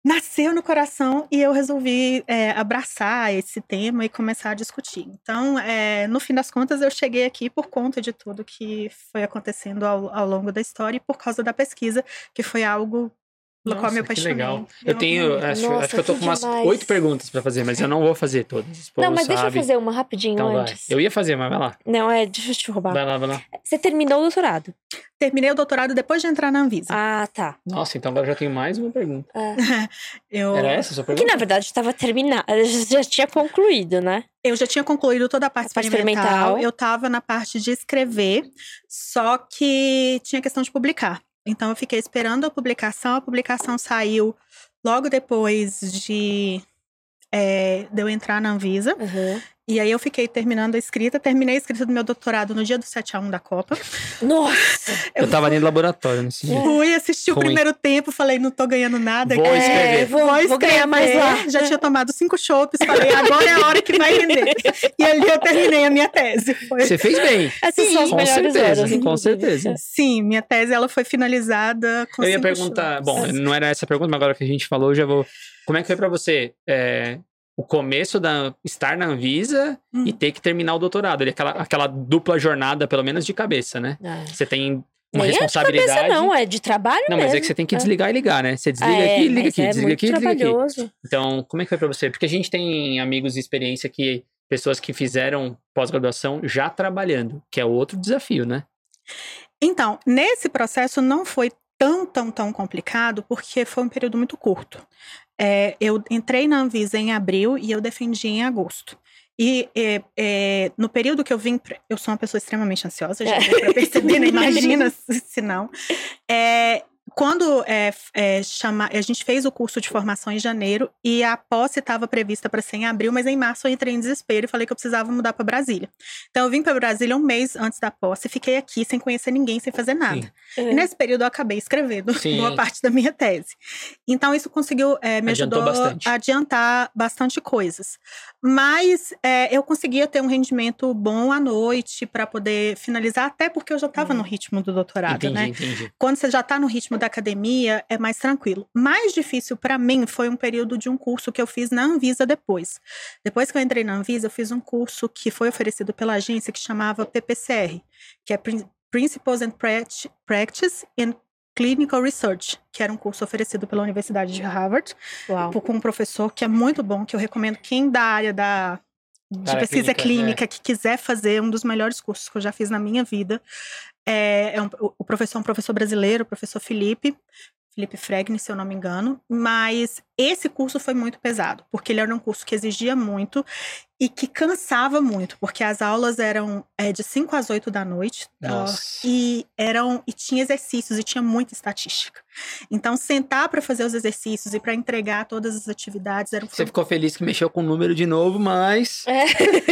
nasceu no coração e eu resolvi é, abraçar esse tema e começar a discutir. Então, é, no fim das contas, eu cheguei aqui por conta de tudo que foi acontecendo ao, ao longo da história e por causa da pesquisa, que foi algo pelo qual me apaixonei. Que legal. Eu tenho, acho, Nossa, acho que eu tô com umas oito perguntas para fazer, mas eu não vou fazer todas. Não, mas sabe. deixa eu fazer uma rapidinho então antes. Vai. Eu ia fazer, mas vai lá. Não, é, deixa eu te roubar. Vai lá, vai lá. Você terminou o doutorado? Terminei o doutorado depois de entrar na Anvisa. Ah, tá. Nossa, então agora já tenho mais uma pergunta. É. eu... Era essa a sua pergunta? Que na verdade estava terminada, já tinha concluído, né? Eu já tinha concluído toda a parte, a parte experimental. experimental. Eu estava na parte de escrever, só que tinha questão de publicar. Então eu fiquei esperando a publicação. A publicação saiu logo depois de, é, de eu entrar na Anvisa. Uhum. E aí eu fiquei terminando a escrita, terminei a escrita do meu doutorado no dia do 7 a 1 da Copa. Nossa! Eu, eu tava ali no laboratório nesse dia. Fui, assisti Ruim. o primeiro tempo, falei, não tô ganhando nada. Vou escrever. É, vou, vou, vou ganhar mais lá. Já tinha tomado cinco chopps, falei, agora é a hora que vai render. e ali eu terminei a minha tese. Foi... Você fez bem. Essas Sim, são as com certeza, horas. Com certeza. Sim, minha tese ela foi finalizada com Eu ia perguntar, bom, não era essa pergunta, mas agora que a gente falou, já vou... Como é que foi pra você é, o começo da estar na Anvisa hum. e ter que terminar o doutorado. Aquela, aquela dupla jornada, pelo menos de cabeça, né? É. Você tem uma Nem responsabilidade. É de cabeça, não, é de trabalho Não, mesmo. mas é que você tem que é. desligar é. e ligar, né? Você desliga é, aqui, liga aqui, é desliga aqui, liga aqui. Então, como é que foi pra você? Porque a gente tem amigos de experiência que pessoas que fizeram pós-graduação já trabalhando, que é outro desafio, né? Então, nesse processo não foi tão, tão, tão complicado, porque foi um período muito curto. É, eu entrei na Anvisa em abril e eu defendi em agosto. E é, é, no período que eu vim, pra, eu sou uma pessoa extremamente ansiosa, já deu pra perceber, né? imagina se não. É, quando é, é, chama, a gente fez o curso de formação em janeiro e a posse estava prevista para ser em abril, mas em março eu entrei em desespero e falei que eu precisava mudar para Brasília. Então eu vim para Brasília um mês antes da posse e fiquei aqui sem conhecer ninguém, sem fazer nada. E nesse período eu acabei escrevendo Sim. uma parte da minha tese. Então isso conseguiu é, me Adiantou ajudou bastante. a adiantar bastante coisas. Mas é, eu conseguia ter um rendimento bom à noite para poder finalizar, até porque eu já estava hum. no ritmo do doutorado, entendi, né? Entendi. Quando você já está no ritmo da academia, é mais tranquilo. Mais difícil para mim foi um período de um curso que eu fiz na Anvisa depois. Depois que eu entrei na Anvisa, eu fiz um curso que foi oferecido pela agência que chamava PPCR, que é Principles and Practice in Clinical Research, que era um curso oferecido pela Universidade de Harvard, Uau. com um professor que é muito bom, que eu recomendo quem da área da de pesquisa clínica, clínica é. que quiser fazer um dos melhores cursos que eu já fiz na minha vida. É, é um, o professor é um professor brasileiro, o professor Felipe, Felipe Fregni, se eu não me engano, mas esse curso foi muito pesado, porque ele era um curso que exigia muito e que cansava muito, porque as aulas eram é, de 5 às 8 da noite uh, e eram e tinha exercícios e tinha muita estatística. Então, sentar para fazer os exercícios e para entregar todas as atividades era um Você ficou feliz que mexeu com o número de novo, mas. É,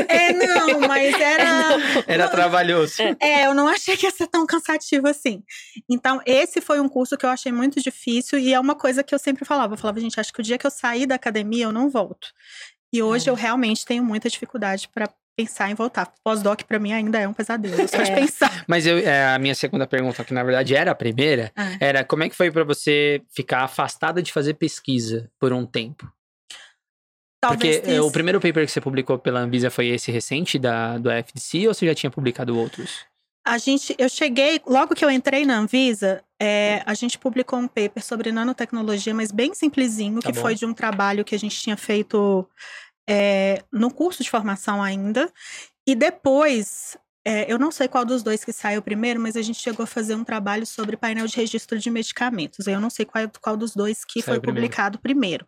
é não, mas era. Era trabalhoso. É, eu não achei que ia ser tão cansativo assim. Então, esse foi um curso que eu achei muito difícil e é uma coisa que eu sempre falava. Eu falava, gente, acho que o dia que eu sair da academia eu não volto. E hoje é. eu realmente tenho muita dificuldade para pensar em voltar. Pós-doc para mim ainda é um pesadelo, só é. de pensar. Mas eu, é, a minha segunda pergunta, que na verdade era a primeira, ah. era como é que foi para você ficar afastada de fazer pesquisa por um tempo? Talvez Porque é, o primeiro paper que você publicou pela Anvisa foi esse recente da, do FDC ou você já tinha publicado outros? A gente, eu cheguei, logo que eu entrei na Anvisa, é, a gente publicou um paper sobre nanotecnologia, mas bem simplesinho, Tá que bom. foi de um trabalho que a gente tinha feito é, no curso de formação ainda. E depois, é, eu não sei qual dos dois que saiu primeiro, mas a gente chegou a fazer um trabalho sobre painel de registro de medicamentos. Eu não sei qual, qual dos dois que Saiu foi primeiro. publicado primeiro.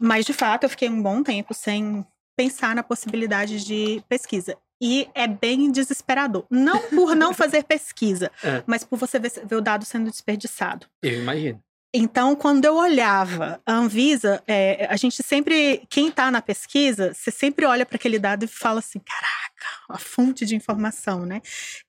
Mas, de fato, eu fiquei um bom tempo sem pensar na possibilidade de pesquisa. E é bem desesperador. Não por não fazer pesquisa, É. mas por você ver, ver o dado sendo desperdiçado. Eu imagino. Então, quando eu olhava a Anvisa, é, a gente sempre, quem está na pesquisa, você sempre olha para aquele dado e fala assim: caraca, a fonte de informação, né?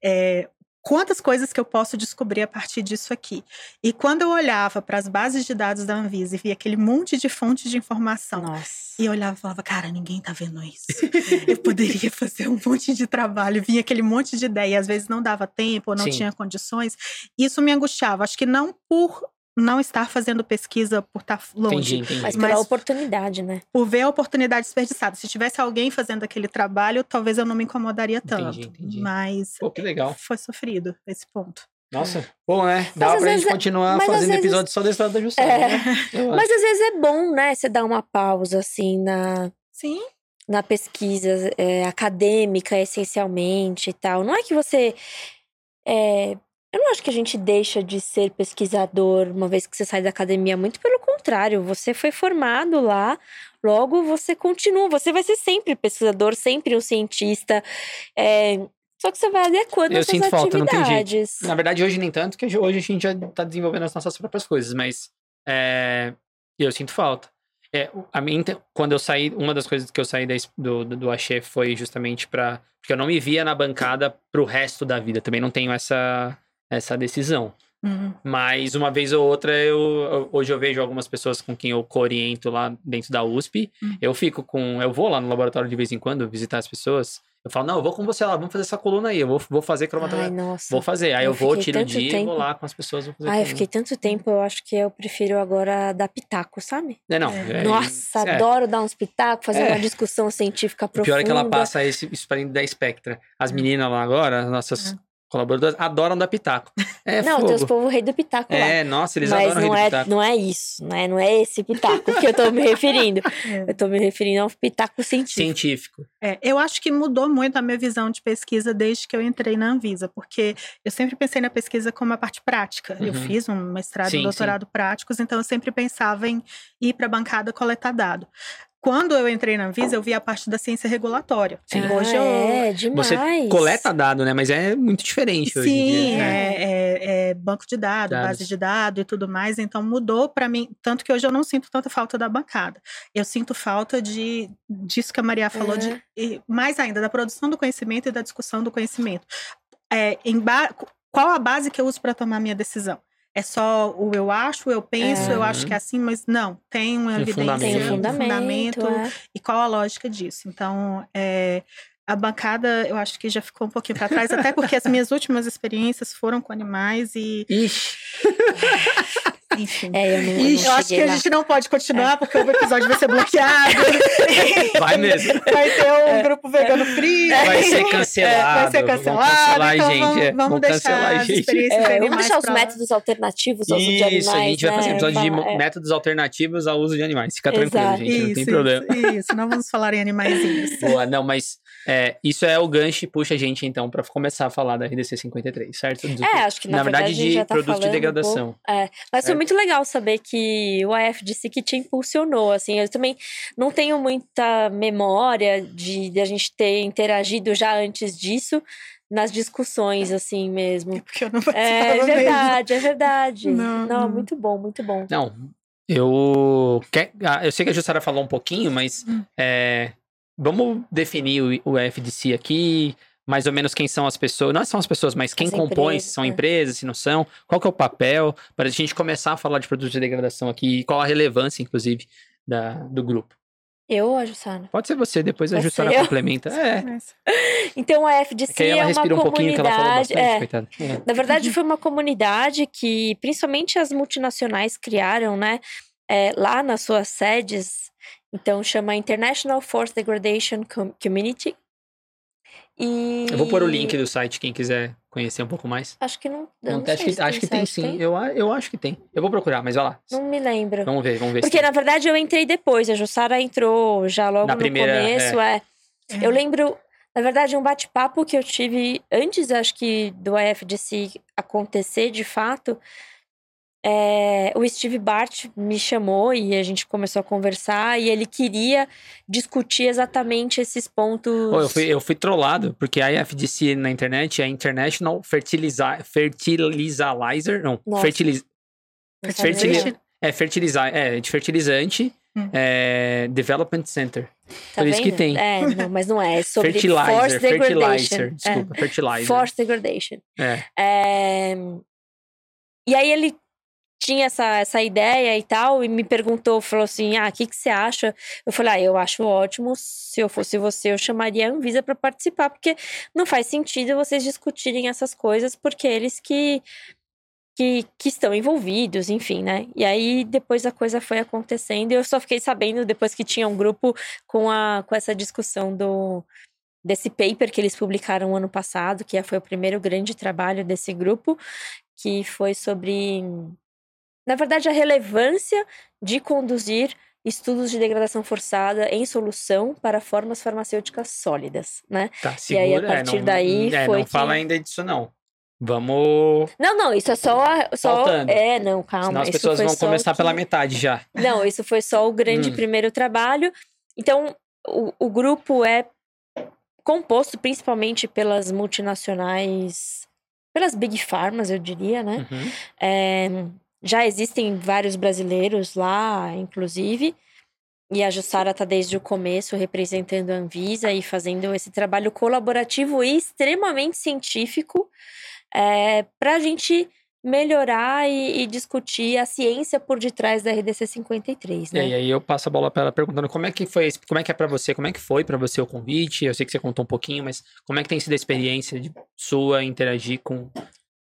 É, quantas coisas que eu posso descobrir a partir disso aqui? E quando eu olhava para as bases de dados da Anvisa e via aquele monte de fontes de informação, Nossa. e eu olhava e falava, cara, ninguém tá vendo isso. eu poderia fazer um monte de trabalho, vinha aquele monte de ideia, e às vezes não dava tempo, ou não Sim. tinha condições. Isso me angustiava. Acho que não por não estar fazendo pesquisa por estar longe, Entendi, entendi. Mas pela Mas- oportunidade, né? por ver a oportunidade desperdiçada. Se tivesse alguém fazendo aquele trabalho, talvez eu não me incomodaria tanto. Entendi, entendi. Mas Pô, que legal. foi sofrido esse ponto. Nossa, bom, né? Dá pra gente é- continuar mas às fazendo vezes- episódio só da história da Jussara, É. né? Mas às vezes é bom, né? Você dar uma pausa, assim, na, Sim. na pesquisa é, acadêmica, essencialmente e tal. Não é que você. é, eu não acho que a gente deixa de ser pesquisador uma vez que você sai da academia. Muito pelo contrário, você foi formado lá, logo você continua. Você vai ser sempre pesquisador, sempre um cientista. é, só que você vai adequando Eu as suas sinto falta, não. Na verdade, hoje nem tanto, que hoje a gente já tá desenvolvendo as nossas próprias coisas, mas é, eu sinto falta. É, a minha, quando eu saí, uma das coisas que eu saí da do, do, do Axé foi justamente para Porque eu não me via na bancada pro resto da vida. Também não tenho essa, essa decisão. Uhum. Mas uma vez ou outra, eu, hoje eu vejo algumas pessoas com quem eu cooriento lá dentro da USP. Hum. Eu fico com. Eu vou lá no laboratório de vez em quando visitar as pessoas. Eu falo, não, eu vou com você lá, vamos fazer essa coluna aí. Eu vou, vou fazer Ai, cromatografia. nossa. Vou fazer. Aí eu eu, vou, tiro o dia e tempo. vou lá com as pessoas. Vou fazer Ai, eu fiquei tanto tempo, eu acho que eu prefiro agora dar pitaco, sabe? É, não. É. é- Nossa, é. adoro dar uns pitacos, fazer É. uma discussão científica O profunda. pior é que ela passa esse, isso pra dentro da Spectra. As meninas lá agora, as nossas Colaboradoras, adoram dar pitaco. É Não, fogo. tem os povo rei do pitaco lá. É, nossa, eles Mas adoram não é, pitaco. não é isso, né? Não é esse pitaco que eu tô me referindo. É. Eu tô me referindo a um pitaco científico. Científico. É, eu acho que mudou muito a minha visão de pesquisa desde que eu entrei na Anvisa, porque eu sempre pensei na pesquisa como a parte prática. Eu Uhum. fiz um mestrado Sim, e doutorado práticos, então eu sempre pensava em ir para a bancada coletar dado. Quando eu entrei na Anvisa, eu vi a parte da ciência regulatória. Sim. Ah, Hoje eu, é, demais. Você coleta dado, né? Mas é muito diferente hoje em Sim, dia. né? é, é- é banco de dados, Dados. base de dados e tudo mais. Então mudou para mim, tanto que hoje eu não sinto tanta falta da bancada. Eu sinto falta de disso que a Maria falou, É. de, e mais ainda da produção do conhecimento e da discussão do conhecimento. É, em ba- qual a base que eu uso para tomar minha decisão? É só o eu acho, eu penso, É. eu acho que é assim, mas não, tem uma Um evidência, fundamento. Tem um um fundamento. fundamento é. e qual a lógica disso. Então, é, a bancada, eu acho que já ficou um pouquinho para trás, até porque as minhas últimas experiências foram com animais e, Ixi, enfim. É, eu não, eu não eu acho que cheguei a lá. gente não pode continuar, porque o episódio vai ser bloqueado. vai mesmo. Vai ter um grupo vegano free. Vai ser cancelado. Vai ser Vamos cancelado. cancelar, então gente. vamos, é. vamos Vamos deixar cancelar, as gente. experiências É, vamos animais deixar os pra lá. métodos alternativos ao uso de animais. Isso, a gente vai fazer né? episódio de é. métodos alternativos ao uso de animais. Fica Exato. tranquilo, gente. não tem Isso, problema. Isso, isso, não vamos falar em animaizinhos. Boa, não, mas é, isso é o gancho e puxa a gente, então, pra começar a falar da RDC 53, certo? Do- É, acho que na, na verdade, a gente de já tá produtos de falando um degradação. pouco. É, mas foi Certo. muito legal saber que o AFDC que te impulsionou, assim, eu também não tenho muita memória de, de a gente ter interagido já antes disso nas discussões, assim mesmo. Porque eu não É mesmo. verdade, é verdade. Não, Não, não. muito bom, muito bom. Não, eu. quer- ah, eu sei que a Jussara falou um pouquinho, mas Hum. é, vamos definir o, FDC aqui. Mais ou menos quem são as pessoas, não são as pessoas, mas quem As compõe, empresas, se são é. empresas, se não são, qual que é o papel, para a gente começar a falar de produtos de degradação aqui, e qual a relevância, inclusive, da, do grupo. Eu ou a Jussana? Pode ser você, depois a Pode eu? complementa. É, Então a é que aí ela é uma respira um pouquinho, que ela falou comunidade. bastante, é, coitada. É. Na verdade, foi uma comunidade que principalmente as multinacionais criaram, né? é, lá nas suas sedes. Então, chama International Force Degradation Com- Community. E... Eu vou pôr o link do site, quem quiser conhecer um pouco mais. Acho que não. eu Não, não acho que, se acho que tem sim. Eu, a- eu acho que tem. Eu vou procurar, mas vai lá. Não me lembro. Vamos ver, vamos ver. se Porque, tem. na verdade, eu entrei depois. A Jussara entrou já logo Na no primeira, começo. É. Eu lembro, na verdade, um bate-papo que eu tive antes, acho que, do AFDC acontecer de fato. É, o Steve Bart me chamou e a gente começou a conversar e ele queria discutir exatamente esses pontos. Pô, eu, fui, eu fui trollado, porque a IFDC na internet é International Fertiliza, Fertilizer. Não, Nossa. fertiliz, Não sabe nem fertili- ler. é, fertilizar, é de fertilizante Hum. é, Development Center. Tá por isso que tem. É, não, mas não é. É sobre fertilizer, force degradation. fertilizer. É. Desculpa, fertilizer. Force degradation. É. É, E aí ele tinha essa, essa ideia e tal, e me perguntou, falou assim, ah, o que, que você acha? Eu falei, ah, eu acho ótimo, se eu fosse você, eu chamaria a Anvisa para participar, porque não faz sentido vocês discutirem essas coisas, porque eles que, que, que estão envolvidos, enfim, né? E aí, depois a coisa foi acontecendo, e eu só fiquei sabendo depois que tinha um grupo com, a, com essa discussão do desse paper que eles publicaram ano passado, que foi o primeiro grande trabalho desse grupo, que foi sobre, na verdade, a relevância de conduzir estudos de degradação forçada em solução para formas farmacêuticas sólidas, né? Tá, E aí, a segura. é, partir não, daí, é, foi não fala que- ainda disso, não. Vamos. Não, não, isso é só, a- só Faltando. é, não, calma. senão as pessoas vão começar o pela que- metade já. Não, isso foi só o grande Hum. primeiro trabalho. Então, o, o grupo é composto principalmente pelas multinacionais, pelas big pharmas, eu diria, né? Uhum. É, já existem vários brasileiros lá, inclusive. E a Jussara está desde o começo representando a Anvisa e fazendo esse trabalho colaborativo e extremamente científico para a gente melhorar e, e discutir a ciência por detrás da RDC 53, E né? aí, aí eu passo a bola pra ela perguntando como é que foi, como é que é pra você, como é que foi pra você o convite? Eu sei que você contou um pouquinho, mas como é que tem sido a experiência de sua interagir com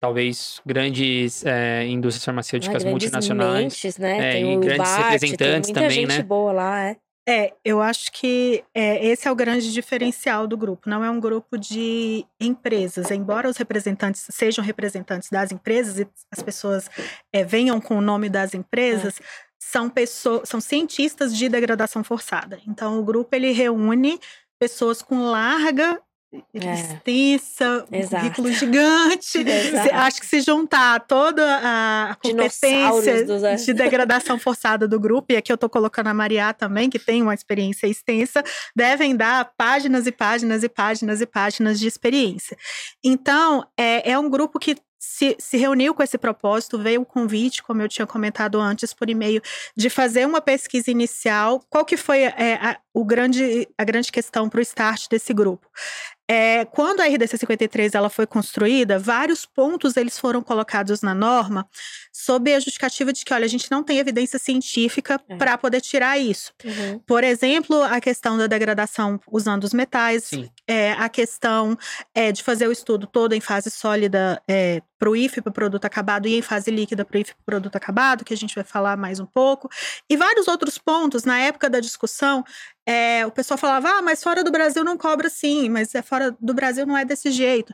talvez grandes é, indústrias Ah, farmacêuticas grandes multinacionais? mentes, né? É, tem e o grandes Bart, representantes tem muita também, gente né? boa lá, é. É, eu acho que é, esse é o grande diferencial do grupo. Não é um grupo de empresas. Embora os representantes sejam representantes das empresas e as pessoas é, venham com o nome das empresas, são pessoas, são cientistas de degradação forçada. Então, o grupo ele reúne pessoas com larga extensa, um Exato. currículo gigante. Exato. Acho que se juntar toda a competência dos- é. de degradação forçada do grupo, e aqui eu tô colocando a Mariá também, que tem uma experiência extensa, devem dar páginas e páginas e páginas e páginas de experiência. Então, é, é um grupo que se, se reuniu com esse propósito, veio o convite, como eu tinha comentado antes por e-mail, de fazer uma pesquisa inicial. Qual que foi é, a, o grande, a grande questão para o start desse grupo? É, quando a RDC 53 ela foi construída, vários pontos eles foram colocados na norma sob a justificativa de que, olha, a gente não tem evidência científica É. para poder tirar isso. Uhum. Por exemplo, a questão da degradação usando os metais, é, a questão é, de fazer o estudo todo em fase sólida é, para o IF, para o produto acabado, e em fase líquida para o IF, para o produto acabado, que a gente vai falar mais um pouco. E vários outros pontos, na época da discussão, é, o pessoal falava, ah, mas fora do Brasil não cobra sim, mas é fora do Brasil não é desse jeito.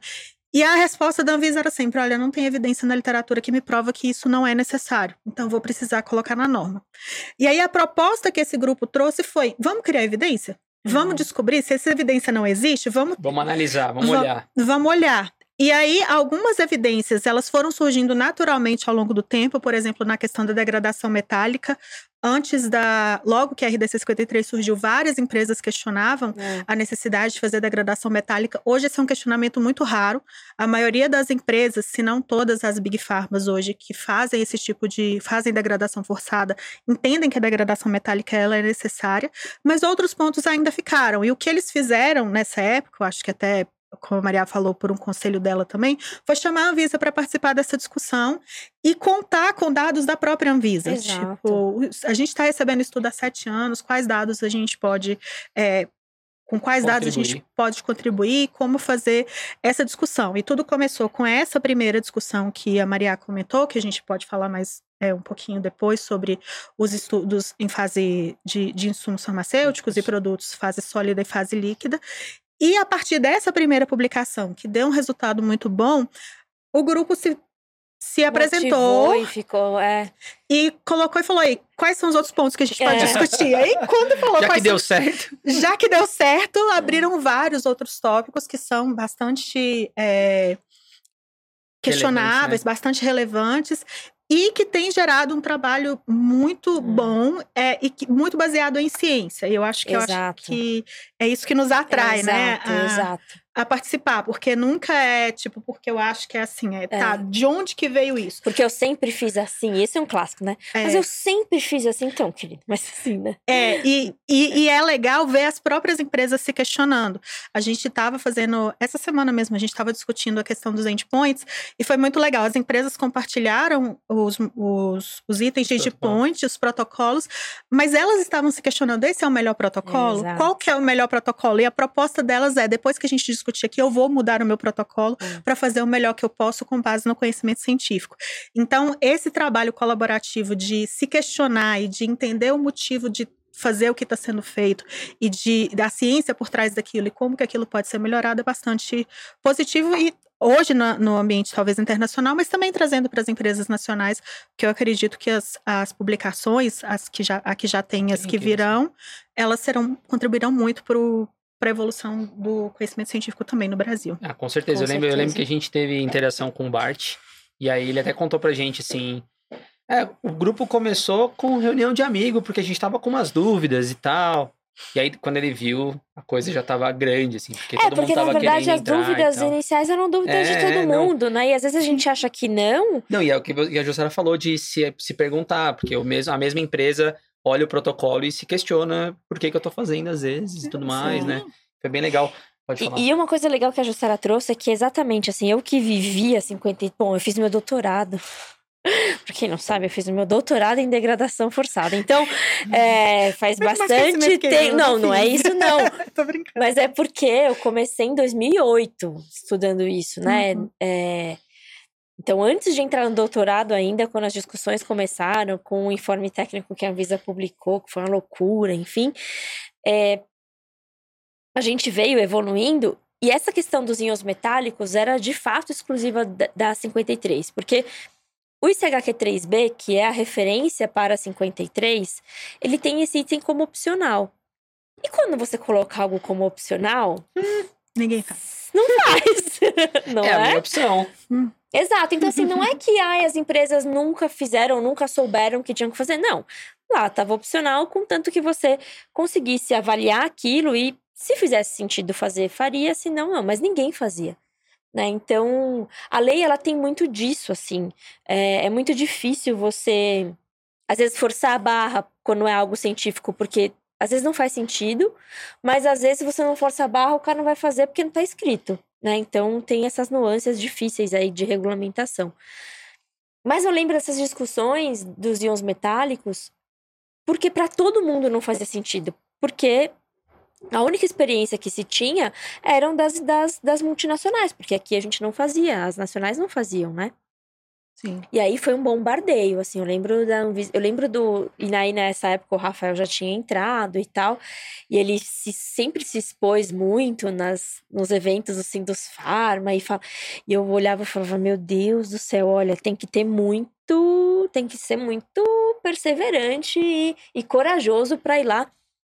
E a resposta da Anvisa era sempre: olha, não tem evidência na literatura que me prova que isso não é necessário. Então, vou precisar colocar na norma. E aí, a proposta que esse grupo trouxe foi: vamos criar evidência? Vamos Uhum. descobrir se essa evidência não existe? Vamos, Vamos analisar, vamos Va- olhar. vamos olhar. E aí, algumas evidências, elas foram surgindo naturalmente ao longo do tempo, por exemplo, na questão da degradação metálica. Antes da. Logo que a RDC 53 surgiu, várias empresas questionavam É. a necessidade de fazer degradação metálica. Hoje esse é um questionamento muito raro. A maioria das empresas, se não todas as big pharmas hoje que fazem esse tipo de fazem degradação forçada, entendem que a degradação metálica ela é necessária, mas outros pontos ainda ficaram. E o que eles fizeram nessa época, eu acho que até como a Maria falou por um conselho dela também, foi chamar a Anvisa para participar dessa discussão e contar com dados da própria Anvisa. Exato. Tipo, a gente está recebendo estudo há sete anos, quais dados a gente pode. é, com quais dados a gente Contribuir. pode contribuir, como fazer essa discussão. E tudo começou com essa primeira discussão que a Maria comentou, que a gente pode falar mais é, um pouquinho depois sobre os estudos em fase de, de insumos farmacêuticos e Isso. produtos, fase sólida e fase líquida. E a partir dessa primeira publicação, que deu um resultado muito bom, o grupo se, se apresentou Motivou e ficou, é. e colocou e falou aí, quais são os outros pontos que a gente pode É. discutir? Aí quando falou Já que deu são- certo. já que deu certo, abriram vários outros tópicos que são bastante é, questionáveis, né? bastante relevantes e que tem gerado um trabalho muito Hum. bom é, e que, muito baseado em ciência. E eu acho que eu acho que é isso que nos atrai, né? exato, a- exato. A participar, porque nunca é tipo, porque eu acho que é assim, é, tá, É. de onde que veio isso? Porque eu sempre fiz assim, esse é um clássico, né? É, Mas eu sempre fiz assim, então, querido. Mas assim, né? é, e, e, e é legal ver as próprias empresas se questionando. A gente estava fazendo, essa semana mesmo, a gente estava discutindo a questão dos endpoints, e foi muito legal. As empresas compartilharam os, os, os itens de endpoint, os protocolos, mas elas estavam se questionando: esse é o melhor protocolo? Exato. Qual que é o melhor protocolo? E a proposta delas é: depois que a gente discutir aqui, eu vou mudar o meu protocolo Hum. para fazer o melhor que eu posso com base no conhecimento científico. Então, esse trabalho colaborativo de se questionar e de entender o motivo de fazer o que está sendo feito e de da ciência por trás daquilo e como que aquilo pode ser melhorado é bastante positivo e hoje no, no ambiente talvez internacional, mas também trazendo para as empresas nacionais, que eu acredito que as, as publicações, as que já, a que já tem, as que virão, elas serão contribuirão muito para a evolução do conhecimento científico também no Brasil. Ah, com certeza. Com eu, lembro, eu lembro certeza. que a gente teve interação com o Bart. E aí ele até contou pra gente assim. É, o grupo começou com reunião de amigo, porque a gente tava com umas dúvidas e tal. E aí, quando ele viu, a coisa já tava grande, assim, porque É, todo porque mundo na tava verdade querendo as dúvidas iniciais eram dúvidas de É, todo não. mundo, né? E às vezes a gente acha que não. Não, e é o que a Jussara falou de se, se perguntar, porque o mesmo, a mesma empresa olha o protocolo e se questiona por que, que eu tô fazendo às vezes e tudo mais, Sim. né? Foi bem legal. Pode falar. E, e uma coisa legal que a Jussara trouxe é que exatamente assim, eu que vivi a 50. Bom, eu fiz meu doutorado. Pra quem não sabe, eu fiz o meu doutorado em degradação forçada. Então, é, faz mais bastante tempo. Não, não é isso, não. Tô brincando. Mas é porque eu comecei em 2008 estudando isso, né? Uhum. É, Então, antes de entrar no doutorado ainda, quando as discussões começaram com o informe técnico que a Anvisa publicou, que foi uma loucura, enfim, é, a gente veio evoluindo e essa questão dos íons metálicos era de fato exclusiva da, da 53, porque o ICHQ3B, que é a referência para a 53, ele tem esse item como opcional. E quando você coloca algo como opcional, Ninguém faz. não faz. não é é? a minha opção. Exato. Então, assim, não é que ai, as empresas nunca fizeram, nunca souberam que tinham que fazer. Não. Lá estava opcional, contanto que você conseguisse avaliar aquilo e, se fizesse sentido fazer, faria, se não, não. Mas ninguém fazia. Né? Então, a lei, ela tem muito disso, assim. É, é muito difícil você, às vezes, forçar a barra quando é algo científico, porque às vezes não faz sentido, mas às vezes você não força a barra, o cara não vai fazer porque não está escrito né? Então tem essas nuances difíceis aí de regulamentação. Mas eu lembro dessas discussões dos íons metálicos, porque para todo mundo não fazia sentido, porque a única experiência que se tinha eram das, das, das multinacionais, porque aqui a gente não fazia, as nacionais não faziam, né? Sim. E aí foi um bombardeio, assim, eu lembro da eu lembro do e aí nessa época o Rafael já tinha entrado e tal, e ele se, sempre se expôs muito nas nos eventos assim dos farma e fala, e eu olhava e falava, meu Deus do céu, olha, tem que ter muito, tem que ser muito perseverante e, e corajoso para ir lá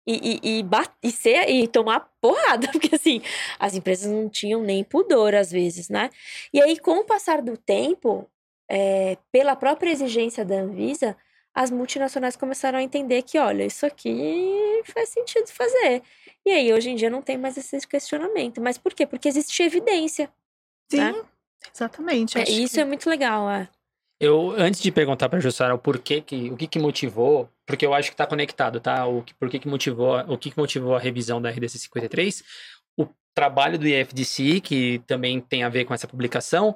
e, e, e, e ser e tomar porrada, porque assim, as empresas não tinham nem pudor às vezes, né? E aí, com o passar do tempo, é, pela própria exigência da Anvisa, as multinacionais começaram a entender que, olha, isso aqui faz sentido fazer. E aí, hoje em dia, não tem mais esse questionamento. Mas por quê? Porque existe evidência. Sim, Né? exatamente. É, isso que- é muito legal. É. Eu, antes de perguntar pra Jussara o porquê que, o que que motivou, porque eu acho que tá conectado, tá? O que, por que que motivou, o que que motivou a revisão da RDC 53, o trabalho do IFDC, que também tem a ver com essa publicação,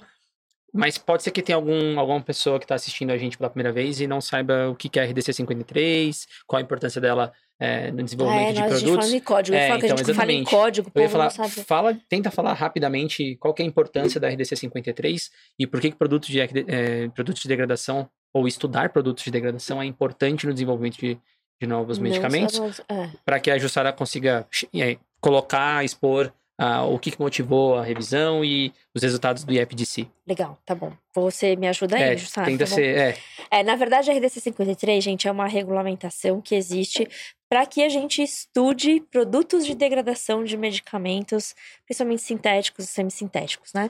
mas pode ser que tenha algum, alguma pessoa que está assistindo a gente pela primeira vez e não saiba o que é a RDC 53, qual a importância dela é, no Ah, desenvolvimento é, de nós a gente produtos. fala em código. É, eu que a então, gente fala em código, Eu ia falar, fala, tenta falar rapidamente qual é a importância da RDC 53 e por que, que produtos, de, eh, produtos de degradação ou estudar produtos de degradação é importante no desenvolvimento de, de novos Não medicamentos é. para que a Jussara consiga eh, colocar, expor ah, o que, que motivou a revisão e os resultados do IEPDC. Legal, tá bom. Você me ajuda aí, É, Jussara, tenta tá ser. É, É, na verdade, a RDC 53, gente, é uma regulamentação que existe para que a gente estude produtos de degradação de medicamentos, principalmente sintéticos e semissintéticos, né?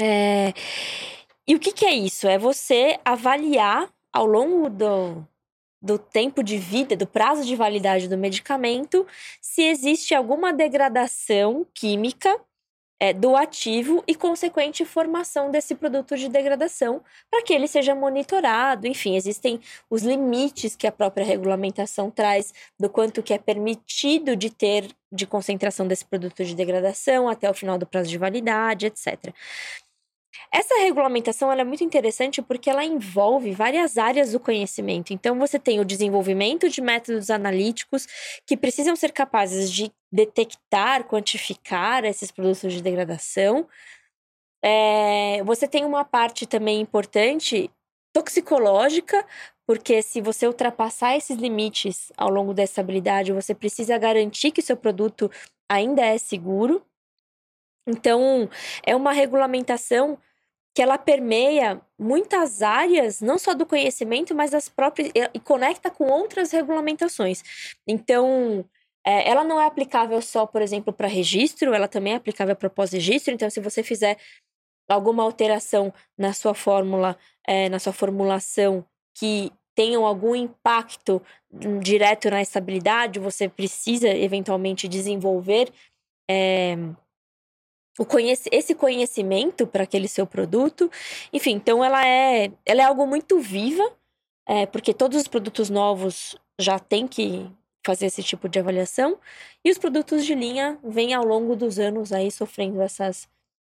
É, E o que, que é isso? É você avaliar ao longo do, do tempo de vida, do prazo de validade do medicamento, se existe alguma degradação química é, do ativo e consequente formação desse produto de degradação para que ele seja monitorado. Enfim, existem os limites que a própria regulamentação traz do quanto que é permitido de ter de concentração desse produto de degradação até o final do prazo de validade, etc. Essa regulamentação é muito interessante porque ela envolve várias áreas do conhecimento. Então, você tem o desenvolvimento de métodos analíticos que precisam ser capazes de detectar, quantificar esses produtos de degradação. É, você tem uma parte também importante toxicológica, porque se você ultrapassar esses limites ao longo da estabilidade, você precisa garantir que seu produto ainda é seguro. Então, é uma regulamentação que ela permeia muitas áreas, não só do conhecimento, mas das próprias e conecta com outras regulamentações. Então, é, ela não é aplicável só, por exemplo, para registro, ela também é aplicável para pós-registro. Então, se você fizer alguma alteração na sua fórmula, é, na sua formulação que tenham algum impacto direto na estabilidade, você precisa eventualmente desenvolver é, o conhec esse conhecimento para aquele seu produto. Enfim, então ela é, ela é algo muito viva, é, porque todos os produtos novos já têm que fazer esse tipo de avaliação, e os produtos de linha vêm ao longo dos anos aí sofrendo essas,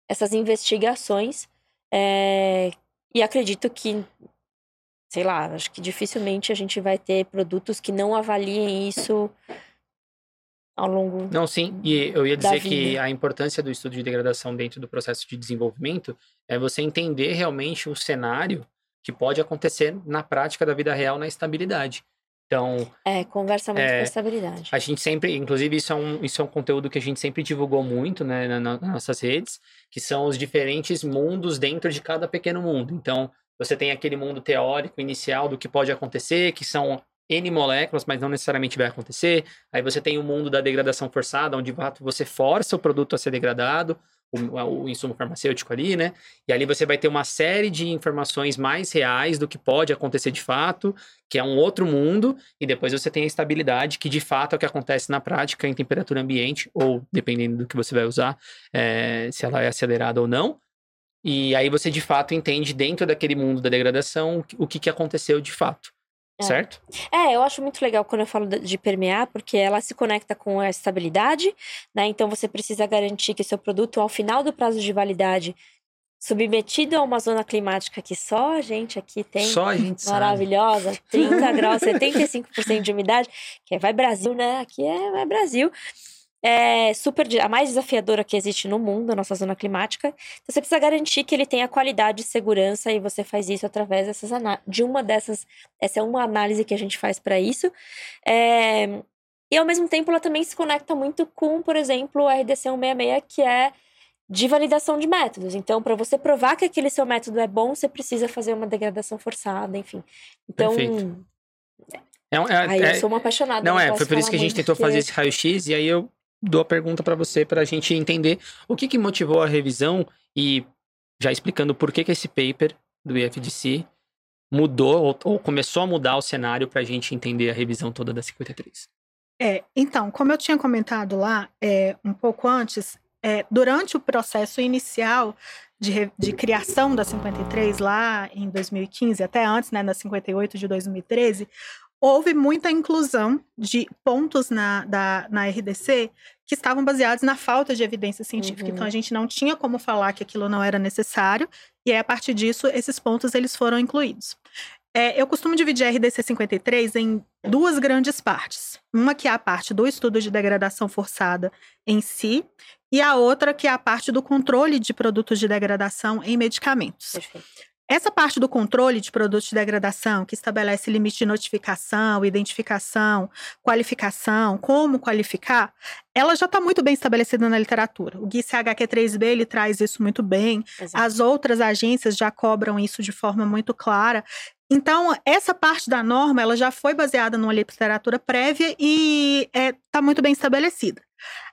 essas investigações. é, e acredito que, sei lá, acho que dificilmente a gente vai ter produtos que não avaliem isso ao longo Não, sim, e eu ia dizer que a importância do estudo de degradação dentro do processo de desenvolvimento é você entender realmente o cenário que pode acontecer na prática da vida real na estabilidade. Então, É, conversa muito É, com estabilidade. a gente sempre, inclusive, isso é um, isso é um conteúdo que a gente sempre divulgou muito né, na- nas nossas redes, que são os diferentes mundos dentro de cada pequeno mundo. Então, você tem aquele mundo teórico inicial do que pode acontecer, que são N moléculas, mas não necessariamente vai acontecer. Aí você tem o mundo da degradação forçada, onde de fato você força o produto a ser degradado, o, o insumo farmacêutico ali, né? E ali você vai ter uma série de informações mais reais do que pode acontecer de fato, que é um outro mundo, e depois você tem a estabilidade, que de fato é o que acontece na prática em temperatura ambiente, ou dependendo do que você vai usar, é, se ela é acelerada ou não. E aí você de fato entende dentro daquele mundo da degradação o que, que aconteceu de fato. É. Certo? É, eu acho muito legal quando eu falo de- permear, porque ela se conecta com a estabilidade, né? Então você precisa garantir que seu produto, ao final do prazo de validade, submetido a uma zona climática que só a gente aqui tem, Só a gente sabe. maravilhosa, 30 graus, 75% de umidade, que é vai Brasil, né? Aqui é vai Brasil. É super a mais desafiadora que existe no mundo, a nossa zona climática. Então você precisa garantir que ele tenha qualidade e segurança e você faz isso através dessas de uma dessas, essa é uma análise que a gente faz para isso. É, e ao mesmo tempo ela também se conecta muito com, por exemplo, o RDC 166, que é de validação de métodos. Então, para você provar que aquele seu método é bom, você precisa fazer uma degradação forçada, enfim. Então, Perfeito. É, um- é- aí é- eu sou uma apaixonada. Não, é, posso foi por isso que a gente tentou porque- fazer esse raio-x, e aí eu dou a pergunta para você, para a gente entender o que, que motivou a revisão e já explicando por que, que esse paper do IFDC mudou ou, ou começou a mudar o cenário para a gente entender a revisão toda da 53. É, então, como eu tinha comentado lá é, um pouco antes, é, durante o processo inicial de, de criação da 53, lá em 2015, até antes, né, na 58 de 2013, houve muita inclusão de pontos na, da, na RDC que estavam baseados na falta de evidência científica. Uhum. Então, a gente não tinha como falar que aquilo não era necessário, e aí, a partir disso, esses pontos eles foram incluídos. É, eu costumo dividir a RDC 53 em duas grandes partes. Uma que é a parte do estudo de degradação forçada em si, e a outra que é a parte do controle de produtos de degradação em medicamentos. Perfeito. Essa parte do controle de produtos de degradação, que estabelece limite de notificação, identificação, qualificação, como qualificar, ela já está muito bem estabelecida na literatura. O GUI CHQ3B ele traz isso muito bem. Exato. As outras agências já cobram isso de forma muito clara. Então, essa parte da norma, ela já foi baseada numa literatura prévia e está muito bem estabelecida.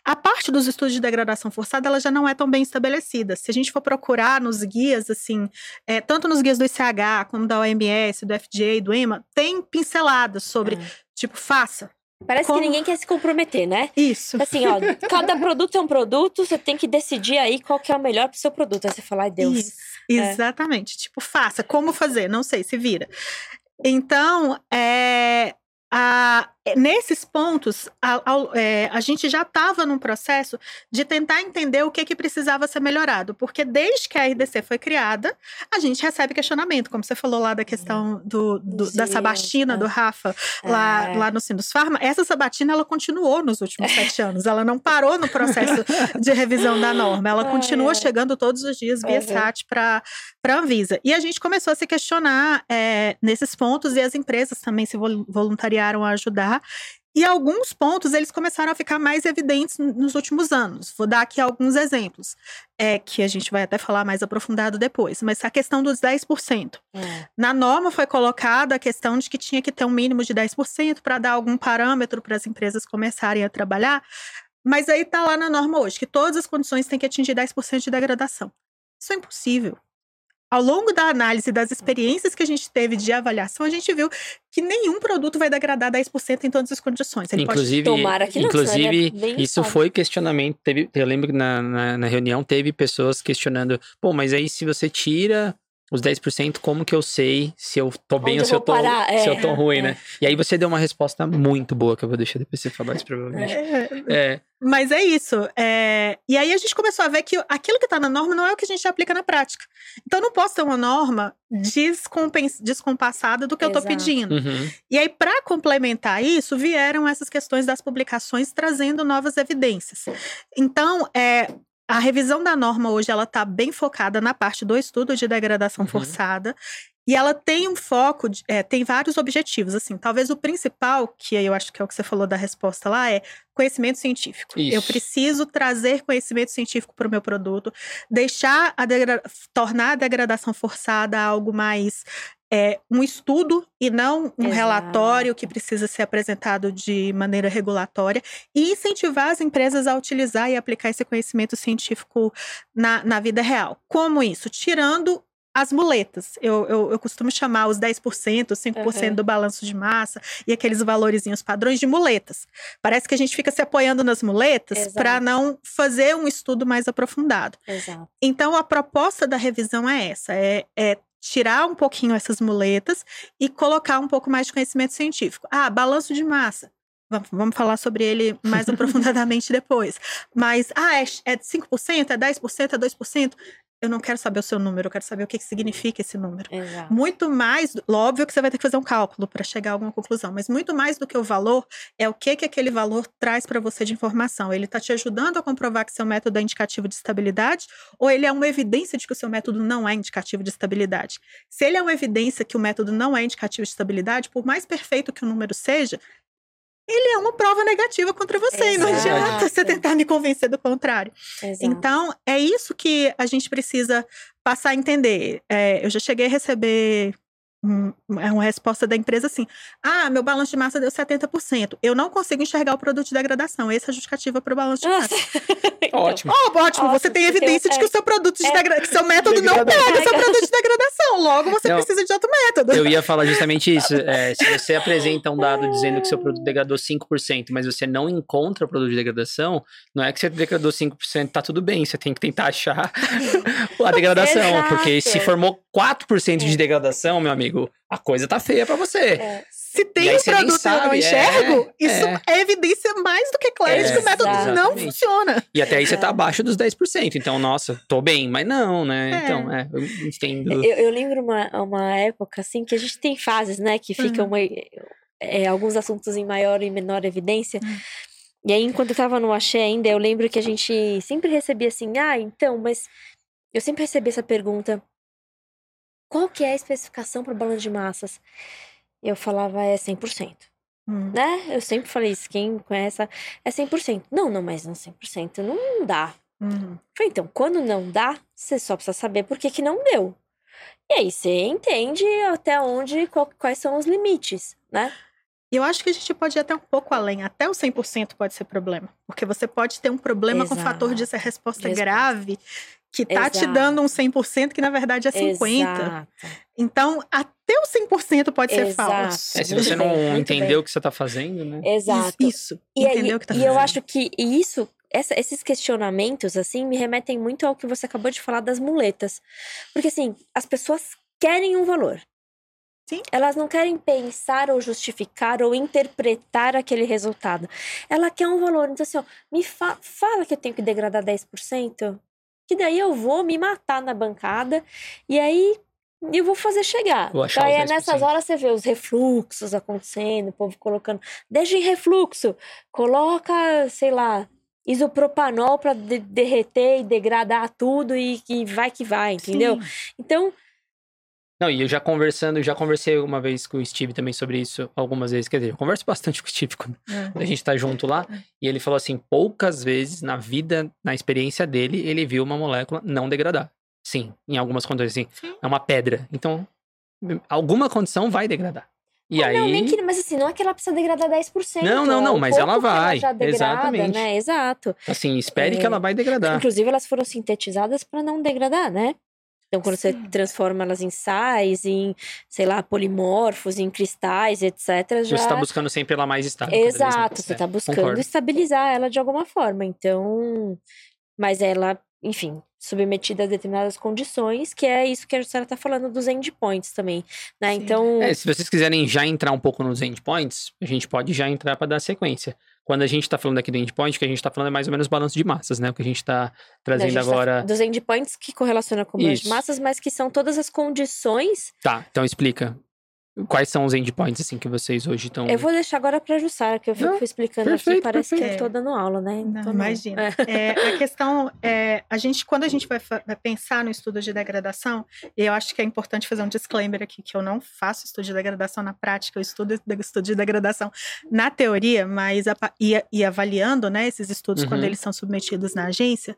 A parte dos estudos de degradação forçada, ela já não é tão bem estabelecida. Se a gente for procurar nos guias, assim, é, tanto nos guias do ICH, como da OMS, do FDA, do EMA, tem pinceladas sobre, É. tipo, faça. Parece Como- que ninguém quer se comprometer, né? Isso. Assim, ó, cada produto é um produto, você tem que decidir aí qual que é o melhor pro seu produto. Aí você fala, ai Deus. Isso, exatamente. Tipo, faça. Como fazer? Não sei, se vira. Então, é, a- nesses pontos, a, ao- é, a gente já estava num processo de tentar entender o que, que precisava ser melhorado. Porque desde que a RDC foi criada, a gente recebe questionamento, como você falou lá da questão do, do- da sabatina, é. do Rafa, lá, É. lá no Sinus Pharma. Essa sabatina, ela continuou nos últimos sete anos. Ela não parou no processo de revisão da norma. Ela continua chegando todos os dias via Uhum. SAT para a Anvisa. E a gente começou a se questionar é, nesses pontos e as empresas também se vol- voluntariaram a ajudar. E alguns pontos eles começaram a ficar mais evidentes nos últimos anos. Vou dar aqui alguns exemplos, é, que a gente vai até falar mais aprofundado depois. Mas a questão dos 10%. É. Na norma foi colocada a questão de que tinha que ter um mínimo de 10% para dar algum parâmetro para as empresas começarem a trabalhar. Mas aí está lá na norma hoje, que todas as condições têm que atingir 10% de degradação. Isso é impossível. Ao longo da análise das experiências que a gente teve de avaliação, a gente viu que nenhum produto vai degradar 10% em todas as condições. Ele pode Inclusive, Tomara que não, inclusive é bem isso foi questionamento. Teve, eu lembro que na, na, na reunião teve pessoas questionando: pô, mas aí se você tira os 10%, como que eu sei se eu tô bem Onde ou eu se eu vou tô, parar? se eu É, tô ruim, é. né? E aí você deu uma resposta muito boa, que eu vou deixar depois você falar isso provavelmente. É, É, Mas é isso. é, E aí a gente começou a ver que aquilo que está na norma não é o que a gente aplica na prática. Então eu não posso ter uma norma descompens- descompassada do que eu estou Exato. pedindo. uhum. E aí, para complementar isso, vieram essas questões das publicações trazendo novas evidências. Então, é, a revisão da norma hoje ela está bem focada na parte do estudo de degradação Uhum. forçada. E ela tem um foco, de- é, tem vários objetivos. Assim, talvez o principal, que eu acho que é o que você falou da resposta lá, é conhecimento científico. Eu Isso. preciso trazer conhecimento científico para o meu produto, deixar a tornar a degradação forçada algo mais é, um estudo e não um Exato. relatório que precisa ser apresentado de maneira regulatória e incentivar as empresas a utilizar e aplicar esse conhecimento científico na, na vida real. Como isso? Tirando as muletas. Eu, eu, eu costumo chamar os 10%, 5% Uhum. do balanço de massa e aqueles valorizinhos padrões de muletas. Parece que a gente fica se apoiando nas muletas para não fazer um estudo mais aprofundado. Exato. Então, a proposta da revisão é essa: é, é tirar um pouquinho essas muletas e colocar um pouco mais de conhecimento científico. Ah, balanço de massa. Vamos- falar sobre ele mais aprofundadamente depois. Mas, ah, é, é 5%, é 10%, é 2%? Eu não quero saber o seu número, eu quero saber o que que significa esse número. Exato. Muito mais, óbvio que você vai ter que fazer um cálculo para chegar a alguma conclusão, mas muito mais do que o valor é o que que aquele valor traz para você de informação. Ele está te ajudando a comprovar que seu método é indicativo de estabilidade ou ele é uma evidência de que o seu método não é indicativo de estabilidade? Se ele é uma evidência que o método não é indicativo de estabilidade, por mais perfeito que o número seja, ele é uma prova negativa contra você. E não Exato. adianta você tentar me convencer do contrário. Exato. Então, é isso que a gente precisa passar a entender. É, eu já cheguei a receber um- é uma resposta da empresa assim: ah, meu balanço de massa deu 70%. Eu não consigo enxergar o produto de degradação. Essa é a justificativa para o balanço de massa. Então, Ótimo. Oh, ótimo, você tem evidência de que é. o seu produto de É. degra... que seu método não Degradação. pega seu produto de degradação. Logo, você Não. precisa de outro método. Eu ia falar justamente isso. É, se você apresenta um dado dizendo que seu produto degradou 5%, mas você não encontra o produto de degradação, não é que você degradou 5%, tá tudo bem. Você tem que tentar achar a degradação. Exato. Porque se formou 4% de degradação, meu amigo, a coisa tá feia pra você. é, Se tem um produto e eu não sabe, é, enxergo, isso é. é. evidência mais do que clara de que o método não Exatamente. funciona. E até aí você tá É. abaixo dos 10%. Então, nossa, tô bem, mas não, né? É. Então, é, eu entendo. Eu, eu lembro uma, uma época, assim, que a gente tem fases, né? Que ficam Uhum. é, alguns assuntos em maior e menor evidência. Uhum. E aí, enquanto eu tava no Axé ainda, eu lembro que a gente sempre recebia assim, ah, então, mas... Eu sempre recebi essa pergunta, qual que é a especificação para balanço de massas? Eu falava, é 100%. Hum. Né? Eu sempre falei isso, quem conhece é 100%. Não, não, mas não 100% não dá. Uhum. Falei, então, quando não dá, você só precisa saber por que, que não deu. E aí você entende até onde, qual- quais são os limites, né? E eu acho que a gente pode ir até um pouco além. Até o 100% pode ser problema. Porque você pode ter um problema com o fator de ser resposta Resposta. grave que tá te Exato. dando um 100% que na verdade é 50%. Exato. Então, até o 100% pode ser Exato. falso. É, se você não entendeu o que você tá fazendo, né? Exato. Isso. E, aí- Entendeu o que tá e fazendo. eu acho que isso, essa- esses questionamentos, assim, me remetem muito ao que você acabou de falar das muletas. Porque, assim, as pessoas querem um valor. Sim. Elas não querem pensar ou justificar ou interpretar aquele resultado. Ela quer um valor. Então, assim, ó, me fa- fala que eu tenho que degradar 10%, que daí eu vou me matar na bancada e aí eu vou fazer chegar. Vou Então, aí é nessas 10%. horas você vê os refluxos acontecendo, o povo colocando. Deixa em refluxo, coloca, sei lá, isopropanol pra de- derreter e degradar tudo e que vai que vai, entendeu? Sim. Então, Não, e eu já conversando, já conversei uma vez com o Steve também sobre isso, algumas vezes. Quer dizer, eu converso bastante com o Steve quando É. a gente tá junto lá. E ele falou assim: poucas vezes na vida, na experiência dele, ele viu uma molécula não degradar. Sim, em algumas condições, assim. Sim. É uma pedra. Então, alguma condição vai degradar. E ah, aí. não, nem que, mas assim, não é que ela precisa degradar 10%. Não, não, é não, mas ela que vai, já degrada, exatamente. né? Exato. Assim, espere que É. ela vai degradar. Inclusive, elas foram sintetizadas para não degradar, né? Então, quando você Sim. transforma elas em sais, em, sei lá, polimorfos, em cristais, etc., já... Você tá buscando sempre ela mais estável. Exato, você É, tá buscando concordo. estabilizar ela de alguma forma. Então, mas ela, enfim, submetida a determinadas condições, que é isso que a senhora tá falando dos endpoints também, né? Sim. Então, É, se vocês quiserem já entrar um pouco nos endpoints, a gente pode já entrar para dar sequência. Quando a gente tá falando aqui do endpoint, o que a gente tá falando é mais ou menos balanço de massas, né? O que a gente tá a trazendo gente tá agora. dos endpoints que correlaciona com as Isso. massas, mas que são todas as condições. Tá, então explica. Quais são os endpoints, assim, que vocês hoje estão. Eu vou deixar agora pra Jussara, que eu fico Não, explicando perfeito, aqui, parece que eu perfeito. tô dando aula, né? Não, Tô imagina. É. É, a questão é, a gente, quando a gente vai, vai pensar no estudo de degradação, e eu acho que é importante fazer um disclaimer aqui, que eu não faço estudo de degradação na prática, eu estudo de- estudo de degradação na teoria, mas a e, e avaliando né, esses estudos quando Uhum. eles são submetidos na agência,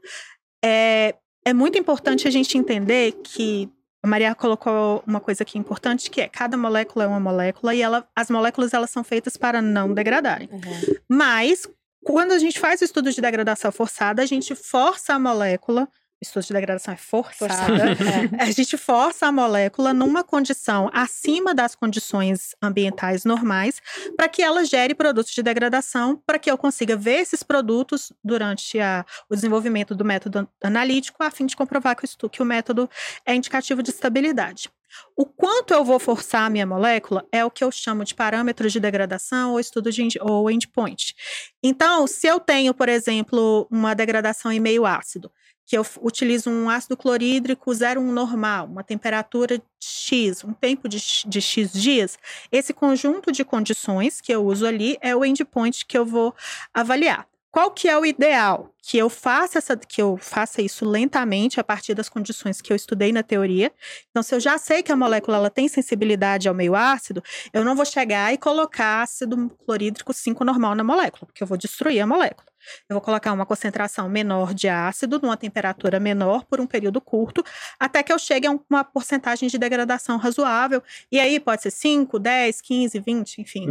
é, é muito importante a gente entender que a Maria colocou uma coisa aqui importante, que é cada molécula é uma molécula e ela, as moléculas elas são feitas para não degradarem. Uhum. Mas, quando a gente faz o estudo de degradação forçada, a gente força a molécula. Estudo de degradação é forçada. Forçada. É. A gente força a molécula numa condição acima das condições ambientais normais, para que ela gere produtos de degradação, para que eu consiga ver esses produtos durante a- o desenvolvimento do método analítico, a fim de comprovar que o, estu- que o método é indicativo de estabilidade. O quanto eu vou forçar a minha molécula é o que eu chamo de parâmetros de degradação ou estudo de ou endpoint. Então, se eu tenho, por exemplo, uma degradação em meio ácido, que eu utilizo um ácido clorídrico 0,1 normal, uma temperatura X, um tempo de, de X dias, esse conjunto de condições que eu uso ali é o endpoint que eu vou avaliar. Qual que é o ideal? Que eu faça essa, que eu faça isso lentamente a partir das condições que eu estudei na teoria. Então, se eu já sei que a molécula ela tem sensibilidade ao meio ácido, eu não vou chegar e colocar ácido clorídrico 5 normal na molécula, porque eu vou destruir a molécula. Eu vou colocar uma concentração menor de ácido numa temperatura menor por um período curto, até que eu chegue a uma porcentagem de degradação razoável. E aí pode ser 5, 10, 15, 20, enfim.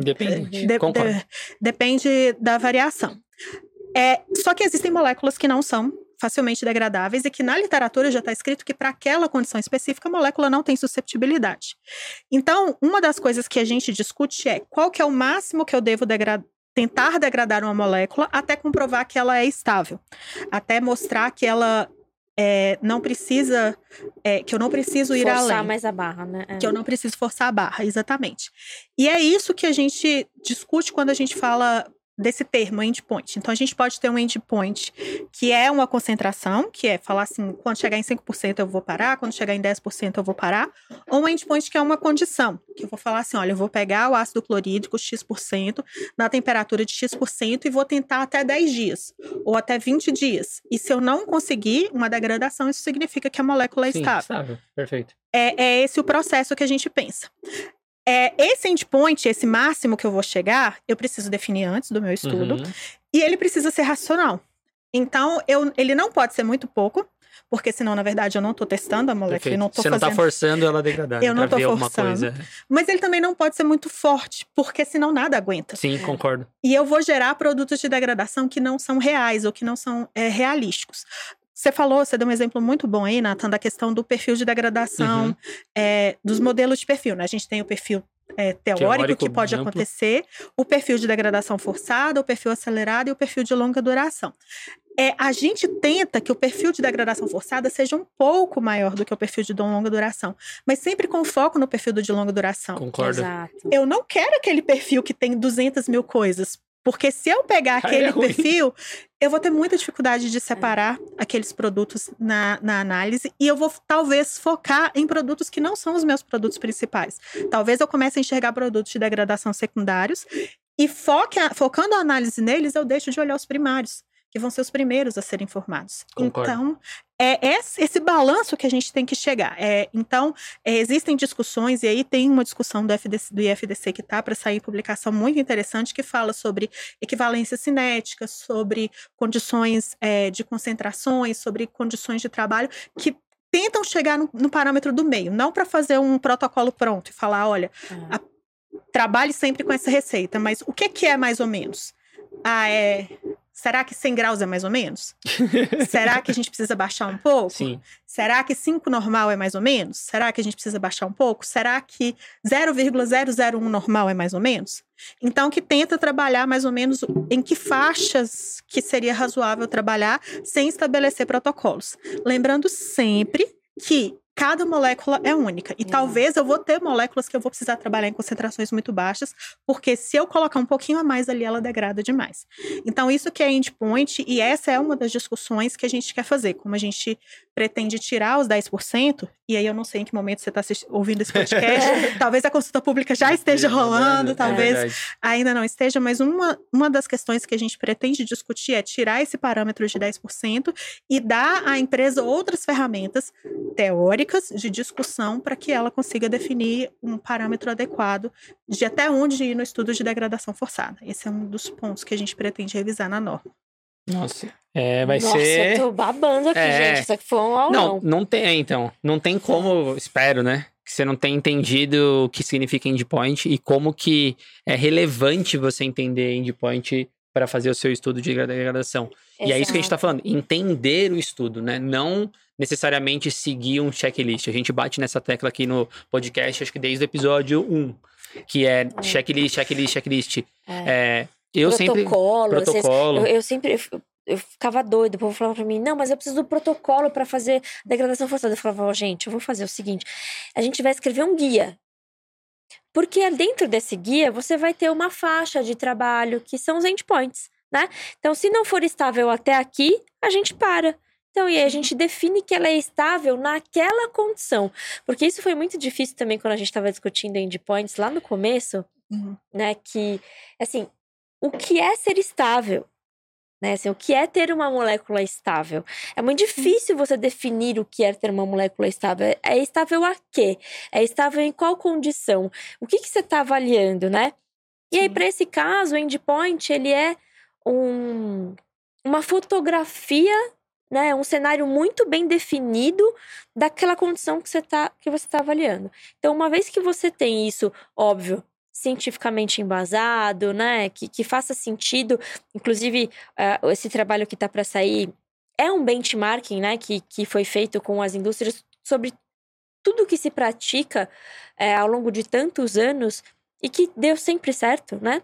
Independente. De- de- depende da variação. É, só que existem moléculas que não são facilmente degradáveis e que na literatura já está escrito que para aquela condição específica a molécula não tem susceptibilidade. Então, uma das coisas que a gente discute é qual que é o máximo que eu devo degra- tentar degradar uma molécula até comprovar que ela é estável, até mostrar que ela é, não precisa, é, que eu não preciso ir Forçar além mais a barra, né? É. que eu não preciso forçar a barra, exatamente. E é isso que a gente discute quando a gente fala desse termo endpoint. Então a gente pode ter um endpoint que é uma concentração, que é falar assim, quando chegar em 5% eu vou parar, quando chegar em 10% eu vou parar, ou um endpoint que é uma condição, que eu vou falar assim, olha, eu vou pegar o ácido clorídrico X% na temperatura de X% e vou tentar até 10 dias ou até 20 dias. E se eu não conseguir uma degradação, isso significa que a molécula é Sim, estável. estável. Perfeito. É, é esse o processo que a gente pensa. É, esse endpoint, esse máximo que eu vou chegar, eu preciso definir antes do meu estudo. Uhum. E ele precisa ser racional. Então, eu, ele não pode ser muito pouco, porque senão, na verdade, eu não estou testando a molécula, eu Perfeito. não estou Você não fazendo. tá forçando ela a degradar. Eu né, não tô alguma forçando. coisa. Mas ele também não pode ser muito forte, porque senão nada aguenta. Sim, concordo. E eu vou gerar produtos de degradação que não são reais ou que não são é, realísticos. Você falou, você deu um exemplo muito bom aí, Nathan, da questão do perfil de degradação, Uhum. é, dos modelos de perfil, né? A gente tem o perfil é, teórico, Teórico, que pode amplo. acontecer, o perfil de degradação forçada, o perfil acelerado e o perfil de longa duração. É, a gente tenta que o perfil de degradação forçada seja um pouco maior do que o perfil de longa duração, mas sempre com foco no perfil do de longa duração. Concordo. Exato. Eu não quero aquele perfil que tem 200 mil coisas. Porque se eu pegar aquele é perfil, eu vou ter muita dificuldade de separar aqueles produtos na, na análise e eu vou talvez focar em produtos que não são os meus produtos principais. Talvez eu comece a enxergar produtos de degradação secundários e foque a- focando a análise neles, eu deixo de olhar os primários, que vão ser os primeiros a serem formados. Concordo. Então, é esse, esse balanço que a gente tem que chegar. É, então, é, existem discussões, e aí tem uma discussão do, FDC, do IFDC que está para sair em publicação muito interessante, que fala sobre equivalência cinética, sobre condições é, de concentrações, sobre condições de trabalho, que tentam chegar no, no parâmetro do meio, não para fazer um protocolo pronto e falar, olha, Ah, trabalhe sempre com essa receita, mas o que, que é mais ou menos? Ah, é. Será que 100 graus é mais ou menos? Será que a gente precisa baixar um pouco? Sim. Será que 5 normal é mais ou menos? Será que a gente precisa baixar um pouco? Será que 0,001 normal é mais ou menos? Então, que tenta trabalhar mais ou menos em que faixas que seria razoável trabalhar sem estabelecer protocolos. Lembrando sempre que cada molécula é única. E Exato. talvez eu vou ter moléculas que eu vou precisar trabalhar em concentrações muito baixas, porque se eu colocar um pouquinho a mais ali, ela degrada demais. Então, isso que é endpoint, e essa é uma das discussões que a gente quer fazer. Como a gente pretende tirar os 10%, e aí eu não sei em que momento você está ouvindo esse podcast, talvez a consulta pública já esteja rolando, É talvez verdade. ainda não esteja, mas uma, uma das questões que a gente pretende discutir é tirar esse parâmetro de 10% e dar à empresa outras ferramentas teóricas de discussão para que ela consiga definir um parâmetro adequado de até onde ir no estudo de degradação forçada. Esse é um dos pontos que a gente pretende revisar na norma. Nossa. É, vai Nossa, ser. eu tô babando aqui, É. gente. Isso aqui foi um aulão. Não, não tem, então. Não tem como, espero, né? Que você não tenha entendido o que significa endpoint e como que é relevante você entender endpoint para fazer o seu estudo de degradação. E é isso que a gente tá falando, entender o estudo, né? Não necessariamente seguir um checklist. A gente bate nessa tecla aqui no podcast, acho que desde o episódio 1, que é checklist, checklist, checklist. É. É, eu sempre... protocolo. vezes, Protocolo. eu, eu sempre. Eu, ficava doido, o povo falava pra mim, não, mas eu preciso do protocolo pra fazer degradação forçada. Eu falava, ó, gente, eu vou fazer o seguinte: a gente vai escrever um guia. Porque dentro desse guia você vai ter uma faixa de trabalho que são os endpoints, né? Então, se não for estável até aqui, a gente para. Então, e aí a gente define que ela é estável naquela condição. Porque isso foi muito difícil também quando a gente estava discutindo endpoints lá no começo, né? Que, assim, o que é ser estável? Né? Assim, o que é ter uma molécula estável? É muito difícil você definir o que é ter uma molécula estável. É estável a quê? É estável em qual condição? O que, que você está avaliando, né? E aí, para esse caso, o endpoint, ele é um, uma fotografia, né? Um cenário muito bem definido daquela condição que você está que você tá avaliando. Então, uma vez que você tem isso, óbvio, cientificamente embasado, né? Que, que faça sentido. Inclusive, ah, esse trabalho que está para sair é um benchmarking, né? Que, que foi feito com as indústrias sobre tudo que se pratica eh, ao longo de tantos anos e que deu sempre certo, né?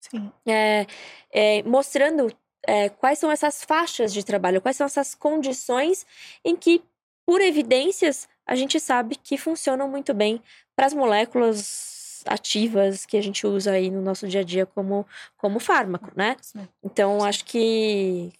Sim. É, é, mostrando é, quais são essas faixas de trabalho, quais são essas condições em que, por evidências, a gente sabe que funcionam muito bem para as moléculas ativas que a gente usa aí no nosso dia a dia como, como fármaco, né? Então, acho que.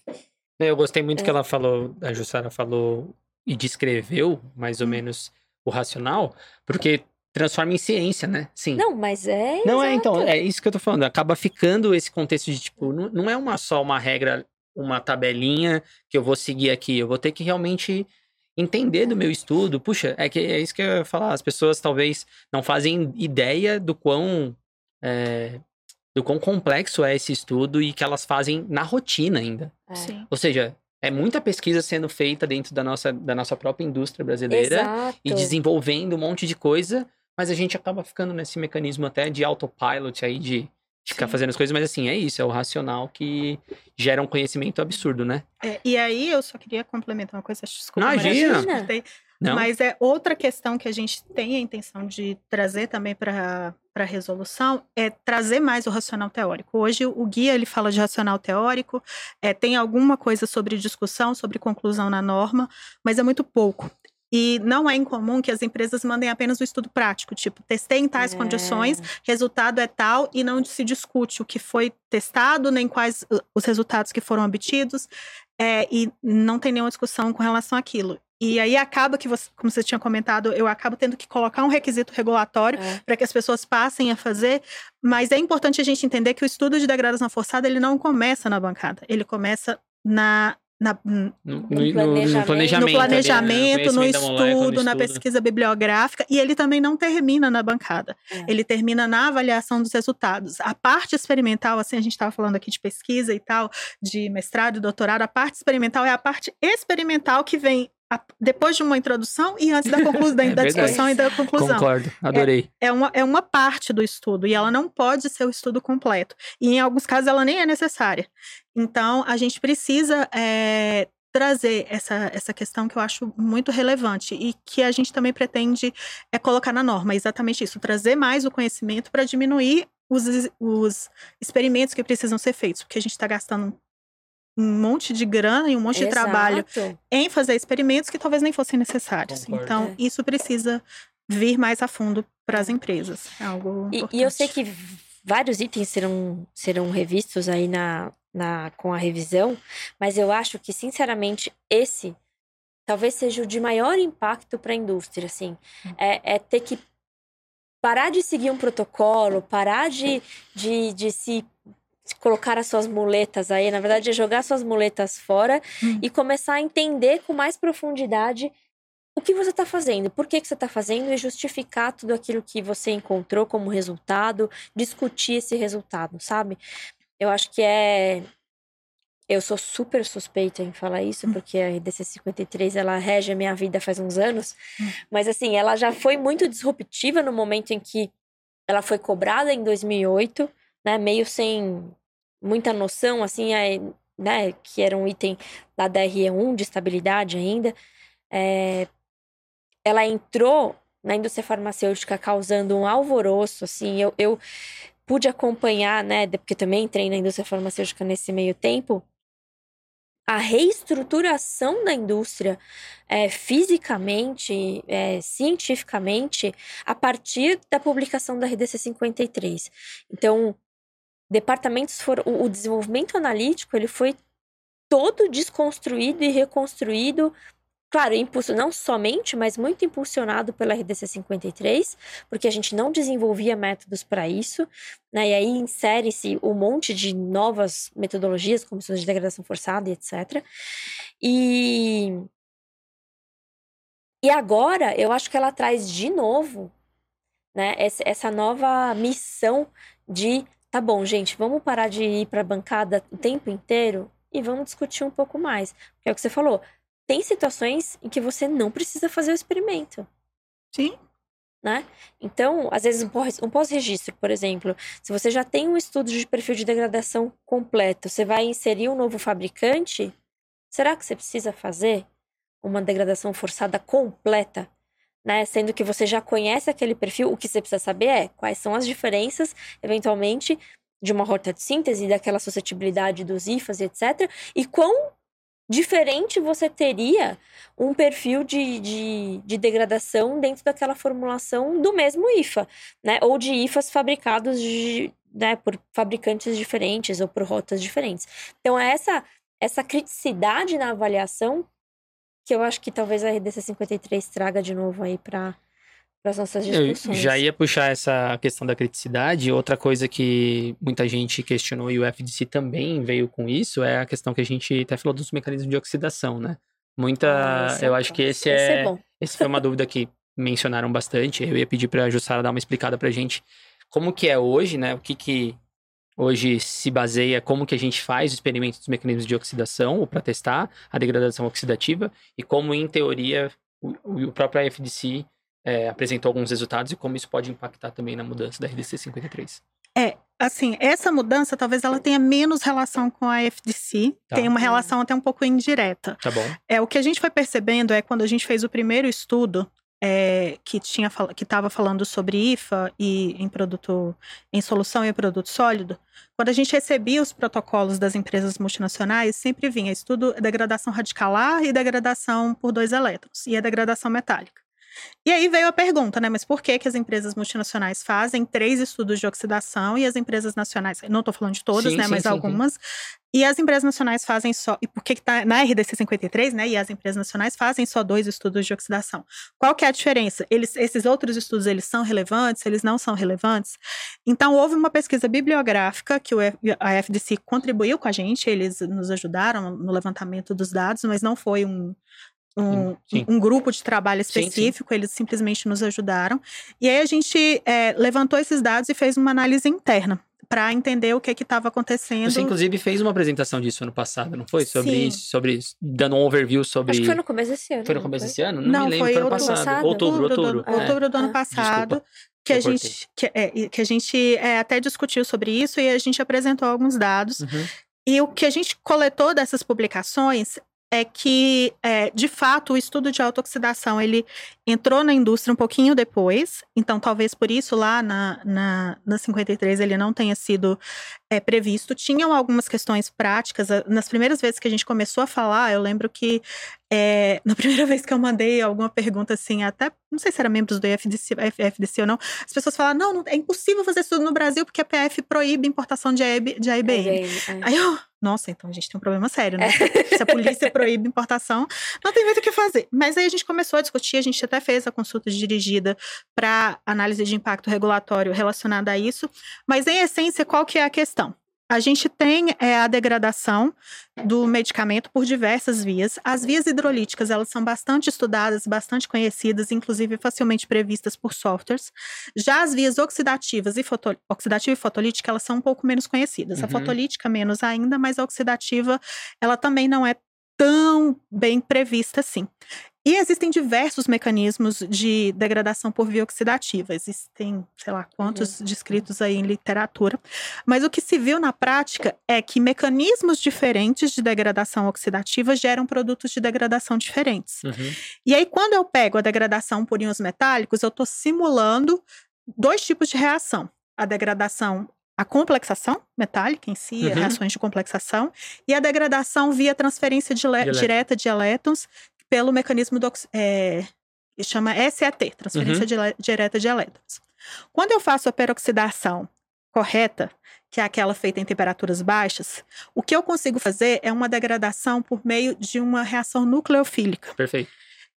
Eu gostei muito É. que ela falou, a Jussara falou e descreveu mais ou Hum. menos o racional, porque transforma em ciência, né? Sim. Não, mas é. Não é, então, exato. é isso que eu tô falando. Acaba ficando esse contexto de, tipo, não, não é uma só uma regra, uma tabelinha que eu vou seguir aqui. Eu vou ter que realmente entender do meu estudo. Puxa, é que é isso que eu ia falar. As pessoas talvez não fazem ideia do quão. é, do quão complexo é esse estudo e que elas fazem na rotina ainda. É. Sim. Ou seja, é muita pesquisa sendo feita dentro da nossa, da nossa própria indústria brasileira Exato. e desenvolvendo um monte de coisa, mas a gente acaba ficando nesse mecanismo até de autopilot aí, de, de ficar Sim. fazendo as coisas, mas assim, é isso, é o racional que gera um conhecimento absurdo, né? É, e aí eu só queria complementar uma coisa, desculpa, Imagina. Eu cortei. Não? Mas é outra questão que a gente tem a intenção de trazer também para a resolução, é trazer mais o racional teórico. Hoje o guia ele fala de racional teórico, é, tem alguma coisa sobre discussão, sobre conclusão na norma, mas é muito pouco. E não é incomum que as empresas mandem apenas o estudo prático, tipo, testei em tais É. condições, resultado é tal, e não se discute o que foi testado, nem quais uh, os resultados que foram obtidos, é, e não tem nenhuma discussão com relação àquilo. E aí acaba que, você, como você tinha comentado, eu acabo tendo que colocar um requisito regulatório É. para que as pessoas passem a fazer, mas é importante a gente entender que o estudo de degradação forçada ele não começa na bancada, ele começa na, na, No, no- no- no planejamento. planejamento. no ali, né? planejamento, no molécula, no estudo, na estudo. pesquisa bibliográfica, e ele também não termina na bancada. É. Ele termina na avaliação dos resultados. A parte experimental, assim, a gente estava falando aqui de pesquisa e tal, de mestrado e doutorado, a parte experimental é a parte experimental que vem depois de uma introdução e antes da, conclu da, É da discussão e da conclusão. Concordo, adorei. É uma, é uma parte do estudo e ela não pode ser o estudo completo. E em alguns casos ela nem é necessária. Então, a gente precisa é, trazer essa, essa questão que eu acho muito relevante e que a gente também pretende é, colocar na norma. Exatamente isso, trazer mais o conhecimento para diminuir os, os experimentos que precisam ser feitos, porque a gente está gastando um monte de grana e um monte de trabalho Exato. em fazer experimentos que talvez nem fossem necessários. Concordo. Então, É. isso precisa vir mais a fundo para as empresas. É algo E, e eu sei que vários itens serão, serão revistos aí na, na, com a revisão, mas eu acho que, sinceramente, esse talvez seja o de maior impacto para a indústria, assim. É, é ter que parar de seguir um protocolo, parar de, de, de se colocar as suas muletas aí, na verdade é jogar suas muletas fora Hum. e começar a entender com mais profundidade o que você está fazendo, por que, que você está fazendo e justificar tudo aquilo que você encontrou como resultado, discutir esse resultado, sabe? Eu acho que é. Eu sou super suspeita em falar isso, Hum. porque a RDC 53 ela rege a minha vida faz uns anos, Hum. mas assim, ela já foi muito disruptiva no momento em que ela foi cobrada em 2008, né? Meio sem muita noção, assim, é, né? Que era um item da DRE1 de estabilidade ainda. É, ela entrou na indústria farmacêutica causando um alvoroço, assim, eu, eu pude acompanhar, né, porque também entrei na indústria farmacêutica nesse meio tempo, a reestruturação da indústria é, fisicamente, é, cientificamente, a partir da publicação da RDC 53. Então, departamentos foram, o, o desenvolvimento analítico ele foi todo desconstruído e reconstruído Claro, impulso, não somente, mas muito impulsionado pela RDC 53, porque a gente não desenvolvia métodos para isso, né? E aí insere-se um monte de novas metodologias, como de degradação forçada e etc. E e agora eu acho que ela traz de novo, né, essa, essa nova missão de tá bom, gente, vamos parar de ir para a bancada o tempo inteiro e vamos discutir um pouco mais. Porque é o que você falou, tem situações em que você não precisa fazer o experimento, Sim, né? Então, às vezes, um um pós-registro, por exemplo, se você já tem um estudo de perfil de degradação completo, você vai inserir um novo fabricante, será que você precisa fazer uma degradação forçada completa? Né? Sendo que você já conhece aquele perfil, o que você precisa saber é quais são as diferenças, eventualmente, de uma rota de síntese, daquela suscetibilidade dos IFAs etc. E quão diferente você teria um perfil de, de, de, degradação dentro daquela formulação do mesmo IFA, né? Ou de IFAs fabricados de, né, por fabricantes diferentes ou por rotas diferentes. Então, é essa, essa criticidade na avaliação que eu acho que talvez a RDC 53 traga de novo aí para as nossas discussões. Eu já ia puxar essa questão da criticidade. Outra coisa que muita gente questionou e o FDC também veio com isso é a questão que a gente até falou dos mecanismos de oxidação, né? Muita, ah, eu é acho que esse, esse é, é esse foi uma dúvida que mencionaram bastante. Eu ia pedir para a Jussara dar uma explicada para a gente como que é hoje, né? O que que hoje se baseia como que a gente faz o experimento dos mecanismos de oxidação ou para testar a degradação oxidativa e como em teoria o, o próprio FDC é, apresentou alguns resultados e como isso pode impactar também na mudança da RDC 53. É, assim, essa mudança talvez ela tenha menos relação com a FDC, tá. tem uma relação até um pouco indireta. Tá bom. É, o que a gente foi percebendo é quando a gente fez o primeiro estudo, é, que tinha que estava falando sobre IFA e em produto em solução e produto sólido, quando a gente recebia os protocolos das empresas multinacionais, sempre vinha estudo degradação radicalar e degradação por dois elétrons e a degradação metálica. E aí veio a pergunta, né? Mas por que, que as empresas multinacionais fazem três estudos de oxidação e as empresas nacionais, não estou falando de todas, sim, né? Sim, mas sim, algumas. E as empresas nacionais fazem só. E por que está na RDC 53, né? E as empresas nacionais fazem só dois estudos de oxidação. Qual que é a diferença? Eles, esses outros estudos, eles são relevantes? Eles não são relevantes? Então, houve uma pesquisa bibliográfica que o, a FDC contribuiu com a gente, eles nos ajudaram no levantamento dos dados, mas não foi um, um, um, grupo de trabalho específico, sim, sim. eles simplesmente nos ajudaram. E aí a gente é, levantou esses dados e fez uma análise interna para entender o que estava acontecendo. Você, inclusive, fez uma apresentação disso ano passado, não foi? Sobre Sim. isso, sobre isso, dando um overview sobre. Acho que foi no começo desse ano. Foi no começo desse ano? Não, não me lembro, foi, foi ano passado. passado. Outubro, outubro. Outubro do, é. outubro do ano ah, passado. Desculpa. Que a, gente, que, é, que a gente é, até discutiu sobre isso e a gente apresentou alguns dados. Uhum. E o que a gente coletou dessas publicações é que, é, de fato, o estudo de autooxidação ele entrou na indústria um pouquinho depois, então talvez por isso lá na, na, na 53 ele não tenha sido é, previsto. Tinham algumas questões práticas. Nas primeiras vezes que a gente começou a falar, eu lembro que é, na primeira vez que eu mandei alguma pergunta assim, até não sei se era membros do FDC, FDC ou não, as pessoas falaram: não, não, é impossível fazer estudo no Brasil porque a PF proíbe importação de, AIB, de AIBM. É, é. Aí eu, nossa, então a gente tem um problema sério, né? É. Se a polícia proíbe importação, não tem muito o que fazer. Mas aí a gente começou a discutir, a gente até fez a consulta dirigida para análise de impacto regulatório relacionada a isso. Mas em essência, qual que é a questão? A gente tem é, a degradação do medicamento por diversas vias. As vias hidrolíticas, elas são bastante estudadas, bastante conhecidas, inclusive facilmente previstas por softwares. Já as vias oxidativas e foto, oxidativa e fotolítica, elas são um pouco menos conhecidas. Uhum. A fotolítica menos ainda, mas a oxidativa, ela também não é tão bem prevista assim. E existem diversos mecanismos de degradação por via oxidativa. Existem, sei lá, quantos uhum. descritos aí em literatura. Mas o que se viu na prática é que mecanismos diferentes de degradação oxidativa geram produtos de degradação diferentes. Uhum. E aí, quando eu pego a degradação por íons metálicos, eu estou simulando dois tipos de reação. A degradação a complexação metálica em si, uhum. reações de complexação, e a degradação via transferência de direta de elétrons, pelo mecanismo do, é, que chama SAT, transferência uhum. direta de elétrons. Quando eu faço a peroxidação correta, que é aquela feita em temperaturas baixas, o que eu consigo fazer é uma degradação por meio de uma reação nucleofílica. Perfeito.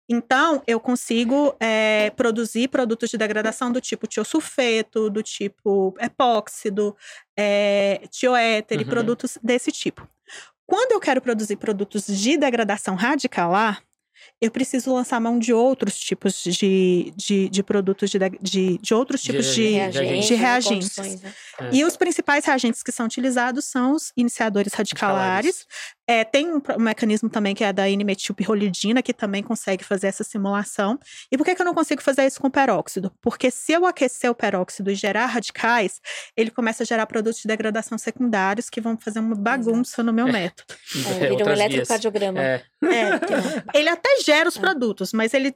Então, eu consigo é, produzir produtos de degradação do tipo tiosulfeto, do tipo epóxido, é, tioéter uhum. e produtos desse tipo. Quando eu quero produzir produtos de degradação radicalar, eu preciso lançar mão de outros tipos de, de, de produtos, de, de, de, outros tipos de, de reagentes. De reagentes. Né? E os principais reagentes que são utilizados são os iniciadores radicalares, é, tem um, um, mecanismo também que é da N-metilpirrolidina, que também consegue fazer essa simulação. E por que, que eu não consigo fazer isso com peróxido? Porque se eu aquecer o peróxido e gerar radicais, ele começa a gerar produtos de degradação secundários que vão fazer uma bagunça no meu método. É, vira um eletrocardiograma. É. É, ele até gera os é. produtos, mas ele,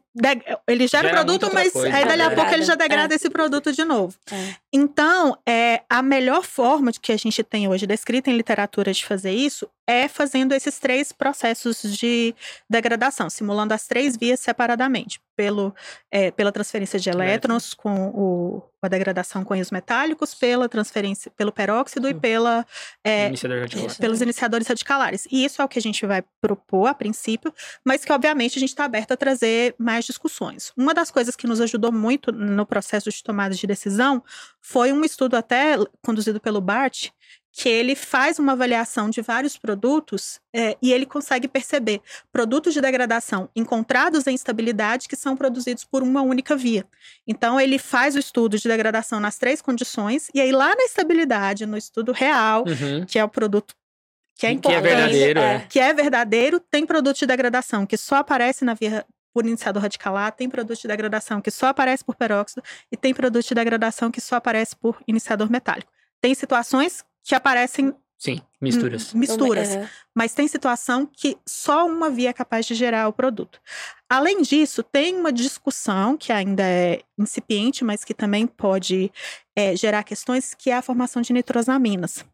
ele gera, gera o produto, mas coisa, aí dali a pouco ele já degrada é. esse produto de novo. É. Então, é, a melhor forma de que a gente tem hoje descrita em literatura de fazer isso é fazendo esses três processos de degradação, simulando as três vias separadamente, pelo, é, pela transferência de elétrons com o, a degradação com íons metálicos, pela transferência pelo peróxido e pela, é, Iniciador pelos iniciadores radicalares. E isso é o que a gente vai propor a princípio, mas que obviamente a gente está aberto a trazer mais discussões. Uma das coisas que nos ajudou muito no processo de tomada de decisão foi um estudo até conduzido pelo Bart, que ele faz uma avaliação de vários produtos é, e ele consegue perceber produtos de degradação encontrados em estabilidade que são produzidos por uma única via. Então, ele faz o estudo de degradação nas três condições, e aí lá na estabilidade, no estudo real, Uhum. que é o produto que é Que é importante, verdadeiro, é. que é verdadeiro, tem produto de degradação que só aparece na via por iniciador radicalar, tem produto de degradação que só aparece por peróxido e tem produto de degradação que só aparece por iniciador metálico. Tem situações que aparecem Sim, misturas. misturas, É. mas tem situação que só uma via é capaz de gerar o produto. Além disso, tem uma discussão que ainda é incipiente, mas que também pode é, gerar questões, que é a formação de nitrosaminas.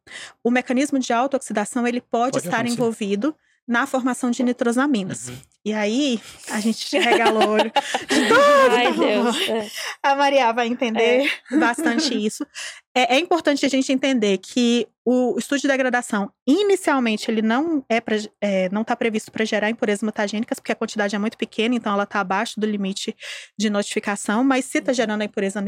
O mecanismo de autooxidação ele pode, Pode estar acontecer. envolvido na formação de nitrosaminas. Uhum. E aí, a gente regala o olho de todo Ai. Deus. é. A Maria vai entender bastante isso. É, é importante a gente entender que o estudo de degradação, inicialmente, ele não é, pra, é não está previsto para gerar impurezas mutagênicas, porque a quantidade é muito pequena, então ela está abaixo do limite de notificação, mas se está gerando a impureza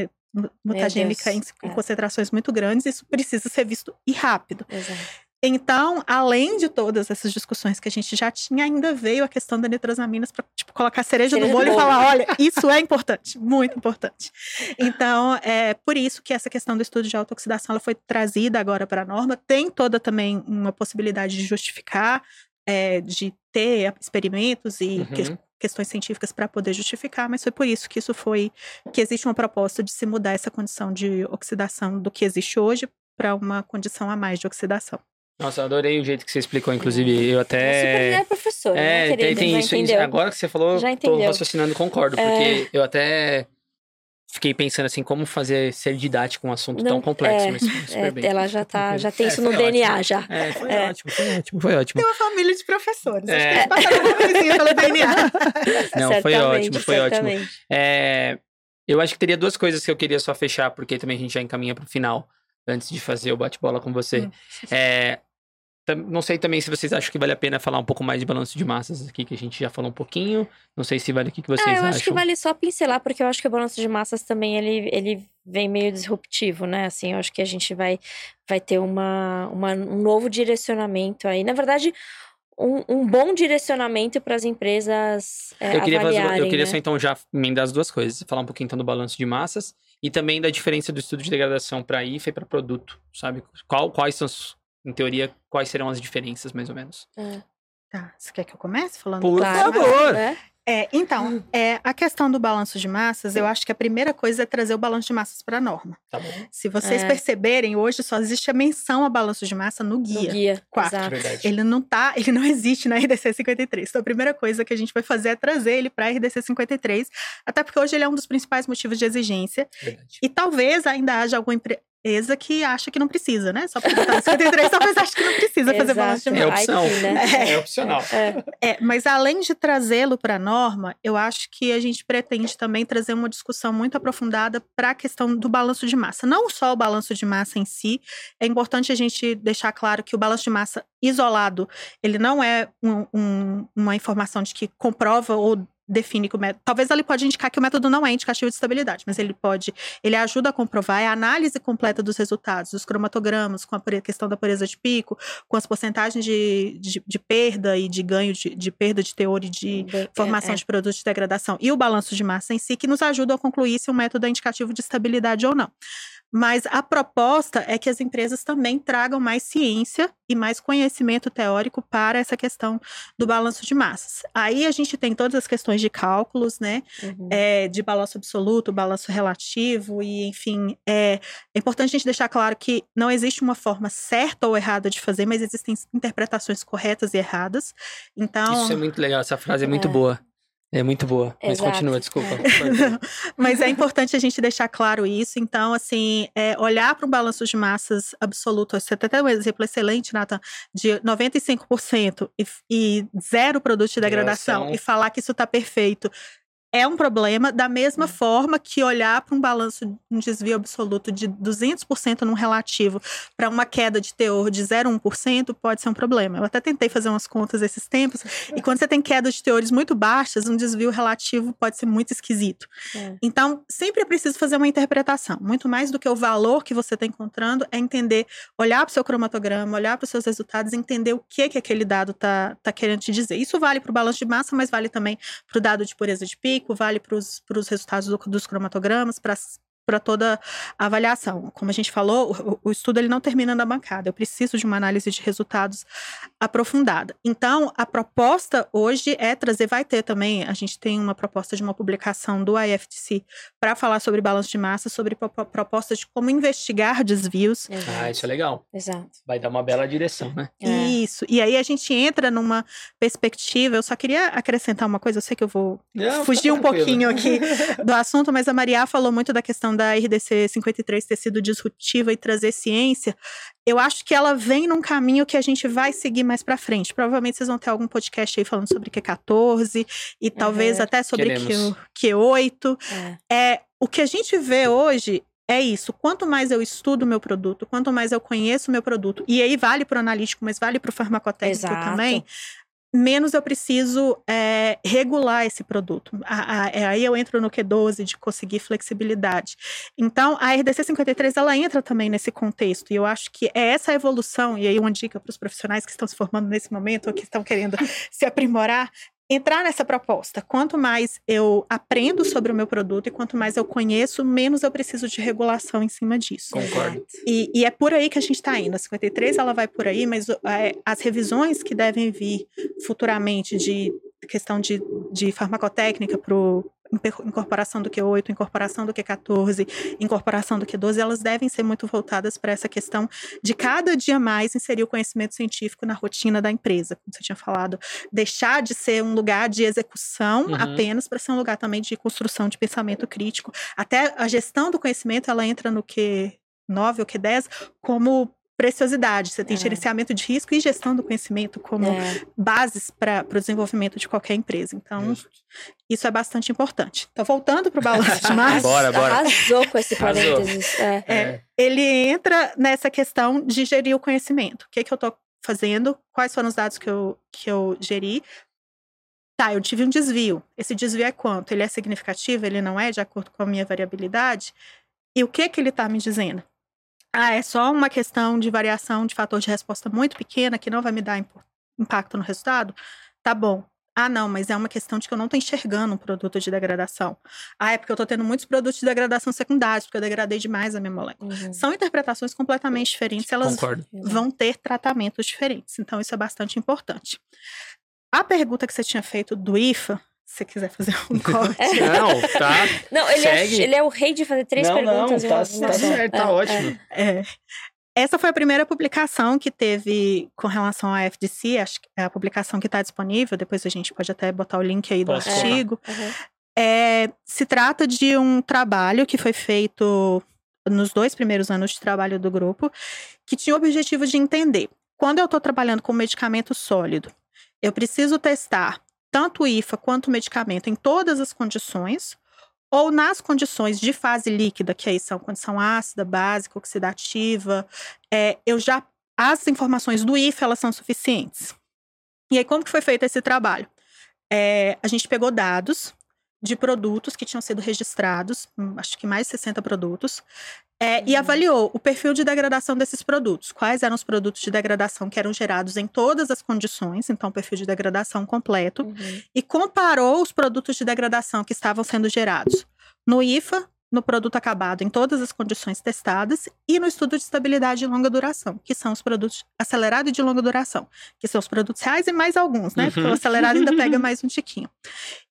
mutagênica em, em é. concentrações muito grandes, isso precisa ser visto e rápido. Exato. Então, além de todas essas discussões que a gente já tinha, ainda veio a questão da nitrosaminas para tipo, colocar a cereja Cereja do do bolo e bolo. falar: olha, isso é importante, muito importante. Então, é por isso que essa questão do estudo de autooxidação ela foi trazida agora para a norma. Tem toda também uma possibilidade de justificar, é, de ter experimentos e Uhum. que- questões científicas para poder justificar, mas foi por isso que isso foi que existe uma proposta de se mudar essa condição de oxidação do que existe hoje para uma condição a mais de oxidação. Nossa, eu adorei o jeito que você explicou, inclusive. Eu É super até. é professor, É, né, tem, querido? tem Já isso. entendeu? Agora que você falou, Já tô entendeu. É. raciocinando e concordo, porque eu até fiquei pensando assim, como fazer ser didático um assunto tão Não, complexo, é, mas super É, bem. ela já tá, já tem É, isso no DNA ótimo. já. É, foi É. ótimo, foi ótimo, foi ótimo. Tem uma família de professores. É. Acho que eles passaram pelo DNA. Não, foi ótimo, foi ótimo. certamente. É, eu acho que teria duas coisas que eu queria só fechar, porque também a gente já encaminha pro final, antes de fazer o bate-bola com você. Hum. É, não sei também se vocês acham que vale a pena falar um pouco mais de balanço de massas aqui, que a gente já falou um pouquinho. Não sei se vale o que, vocês Ah, eu acham. acho que vale só pincelar, porque eu acho que o balanço de massas também ele, ele vem meio disruptivo, né? Assim, eu acho que a gente vai, vai ter uma, uma- um novo direcionamento aí. Na verdade, um, um bom direcionamento para as empresas é, Eu queria, avaliarem, eu queria né? só então já emendar as duas coisas. Falar um pouquinho então do balanço de massas e também da diferença do estudo de degradação para IFA e para produto, sabe? Qual, quais são, as- em teoria, quais serão as diferenças, mais ou menos? É, Tá, você quer que eu comece falando? Por claro, favor. né? É, então, é, a questão do balanço de massas, eu acho que a primeira coisa é trazer o balanço de massas para a norma. Tá bom. Se vocês É. perceberem, hoje só existe a menção a balanço de massa no No guia. guia. Quatro. Exato. Verdade. Ele não tá, ele não existe na RDC 53. Então a primeira coisa que a gente vai fazer é trazer ele para a RDC 53, até porque hoje ele é um dos principais motivos de exigência Verdade. e talvez ainda haja alguma empresa que acha que não precisa, né? Só porque tá no 53, talvez ache que não precisa fazer balanço de É opção. que, né? É opcional. É, É, mas além de trazê-lo para a norma, eu acho que a gente pretende também trazer uma discussão muito aprofundada para a questão do balanço de massa. Não só o balanço de massa em si, é importante a gente deixar claro que o balanço de massa isolado, ele não é um- um- uma informação de que comprova ou define que o método. Talvez ele pode indicar que o método não é indicativo de estabilidade, mas ele pode, ele ajuda a comprovar é a análise completa dos resultados, dos cromatogramas, com a questão da pureza de pico, com as porcentagens de, de, de perda e de ganho de, de perda de teor e de bem- formação é, de produtos de degradação e o balanço de massa em si, que nos ajudam a concluir se o método é indicativo de estabilidade ou não. Mas a proposta é que as empresas também tragam mais ciência e mais conhecimento teórico para essa questão do balanço de massas. Aí a gente tem todas as questões de cálculos, né? uhum. é, de balanço absoluto, balanço relativo, e enfim, é, é importante a gente deixar claro que não existe uma forma certa ou errada de fazer, mas existem interpretações corretas e erradas. Então, Isso é muito legal, essa frase é muito É. boa. É muito boa. Mas Exato. continua, desculpa. Mas é importante a gente deixar claro isso. Então, assim, é, olhar para o balanço de massas absoluto. Você tem até um exemplo excelente, Nathan, de 95% e, e zero produto de degradação Degradação. e falar que isso está perfeito. É um problema, da mesma forma que olhar para um balanço, um desvio absoluto de 200% num relativo para uma queda de teor de 0,1% pode ser um problema. Eu até tentei fazer umas contas esses tempos, e quando você tem queda de teores muito baixas, um desvio relativo pode ser muito esquisito. É. Então, sempre é preciso fazer uma interpretação. Muito mais do que o valor que você está encontrando, é entender, olhar para o seu cromatograma, olhar para os seus resultados, entender o que, que aquele dado está tá querendo te dizer. Isso vale para o balanço de massa, mas vale também para o dado de pureza de pico, vale para os resultados do- dos cromatogramas, para para toda a avaliação. Como a gente falou, o, o estudo ele não termina na bancada. Eu preciso de uma análise de resultados aprofundada. Então, a proposta hoje é trazer, vai ter também, a gente tem uma proposta de uma publicação do IFTC para falar sobre balanço de massa, sobre pro- propostas de como investigar desvios. ah, isso é legal. Exato. Vai dar uma bela direção, né? É. Isso. E aí a gente entra numa perspectiva. Eu só queria acrescentar uma coisa, eu sei que eu vou Não, fugir tá um pouquinho aqui do assunto, mas a Maria falou muito da questão da RDC 53 ter sido disruptiva e trazer ciência. Eu acho que ela vem num caminho que a gente vai seguir mais pra frente. Provavelmente vocês vão ter algum podcast aí falando sobre Q14 e talvez até sobre. Q, Q8. É. É, o que a gente vê hoje é isso. Quanto mais eu estudo o meu produto, quanto mais eu conheço o meu produto, e aí vale para o analítico, mas vale para o farmacotécnico Exato. também, menos eu preciso é, regular esse produto. A- é, aí eu entro no Q12 de conseguir flexibilidade. Então, a RDC 53 ela entra também nesse contexto, e eu acho que é essa evolução, e aí uma dica para os profissionais que estão se formando nesse momento ou que estão querendo se aprimorar, entrar nessa proposta. Quanto mais eu aprendo sobre o meu produto e quanto mais eu conheço, menos eu preciso de regulação em cima disso. Concordo. E, e é por aí que a gente está indo. A 53 ela vai por aí, mas é, as revisões que devem vir futuramente de questão de, de farmacotécnica para incorporação do Q8, incorporação do Q14, incorporação do Q12, elas devem ser muito voltadas para essa questão de cada dia mais inserir o conhecimento científico na rotina da empresa, como você tinha falado, deixar de ser um lugar de execução Uhum. apenas para ser um lugar também de construção de pensamento crítico. Até a gestão do conhecimento, ela entra no Q9 ou Q10 como preciosidade. Você tem É. gerenciamento de risco e gestão do conhecimento como É. bases para o desenvolvimento de qualquer empresa. Então, Justo. isso é bastante importante. Então, voltando para o balanço de março, Bora, bora. Arrasou com esse parênteses. É. É. ele entra nessa questão de gerir o conhecimento. O que, que eu estou fazendo? Quais foram os dados que eu, que eu geri? Tá, eu tive um desvio. Esse desvio é quanto? Ele é significativo? Ele não é, de acordo com a minha variabilidade? E o que, que ele está me dizendo? Ah, é só uma questão de variação de fator de resposta muito pequena que não vai me dar impacto no resultado? Tá bom. Ah, não, mas é uma questão de que eu não estou enxergando um produto de degradação. Ah, é porque eu estou tendo muitos produtos de degradação secundários, porque eu degradei demais a minha molécula. Uhum. São interpretações completamente diferentes, elas Concordo. vão ter tratamentos diferentes. Então, isso é bastante importante. A pergunta que você tinha feito do IFA, você quiser fazer um corte. Não, tá. Não, ele é, ele é o rei de fazer três não, perguntas. não, em tá, uma- tá certo, tá É, ótimo. É. Essa foi a primeira publicação que teve com relação à FDC, acho que é a publicação que está disponível, depois a gente pode até botar o link aí do Posso artigo. é. Uhum. É, se trata de um trabalho que foi feito nos dois primeiros anos de trabalho do grupo, que tinha o objetivo de entender. Quando eu estou trabalhando com medicamento sólido, eu preciso testar tanto o IFA quanto o medicamento em todas as condições, ou nas condições de fase líquida, que aí são condição ácida, básica, oxidativa, é, eu já as informações do IFA elas são suficientes. E aí como que foi feito esse trabalho? É, a gente pegou dados de produtos que tinham sido registrados, hum, acho que mais de 60 produtos, é, e Uhum. avaliou o perfil de degradação desses produtos. Quais eram os produtos de degradação que eram gerados em todas as condições, então perfil de degradação completo, Uhum. e comparou os produtos de degradação que estavam sendo gerados no IFA, no produto acabado em todas as condições testadas e no estudo de estabilidade de longa duração, que são os produtos acelerado e de longa duração, que são os produtos reais e mais alguns, né? Porque o Uhum. acelerado ainda pega mais um tiquinho.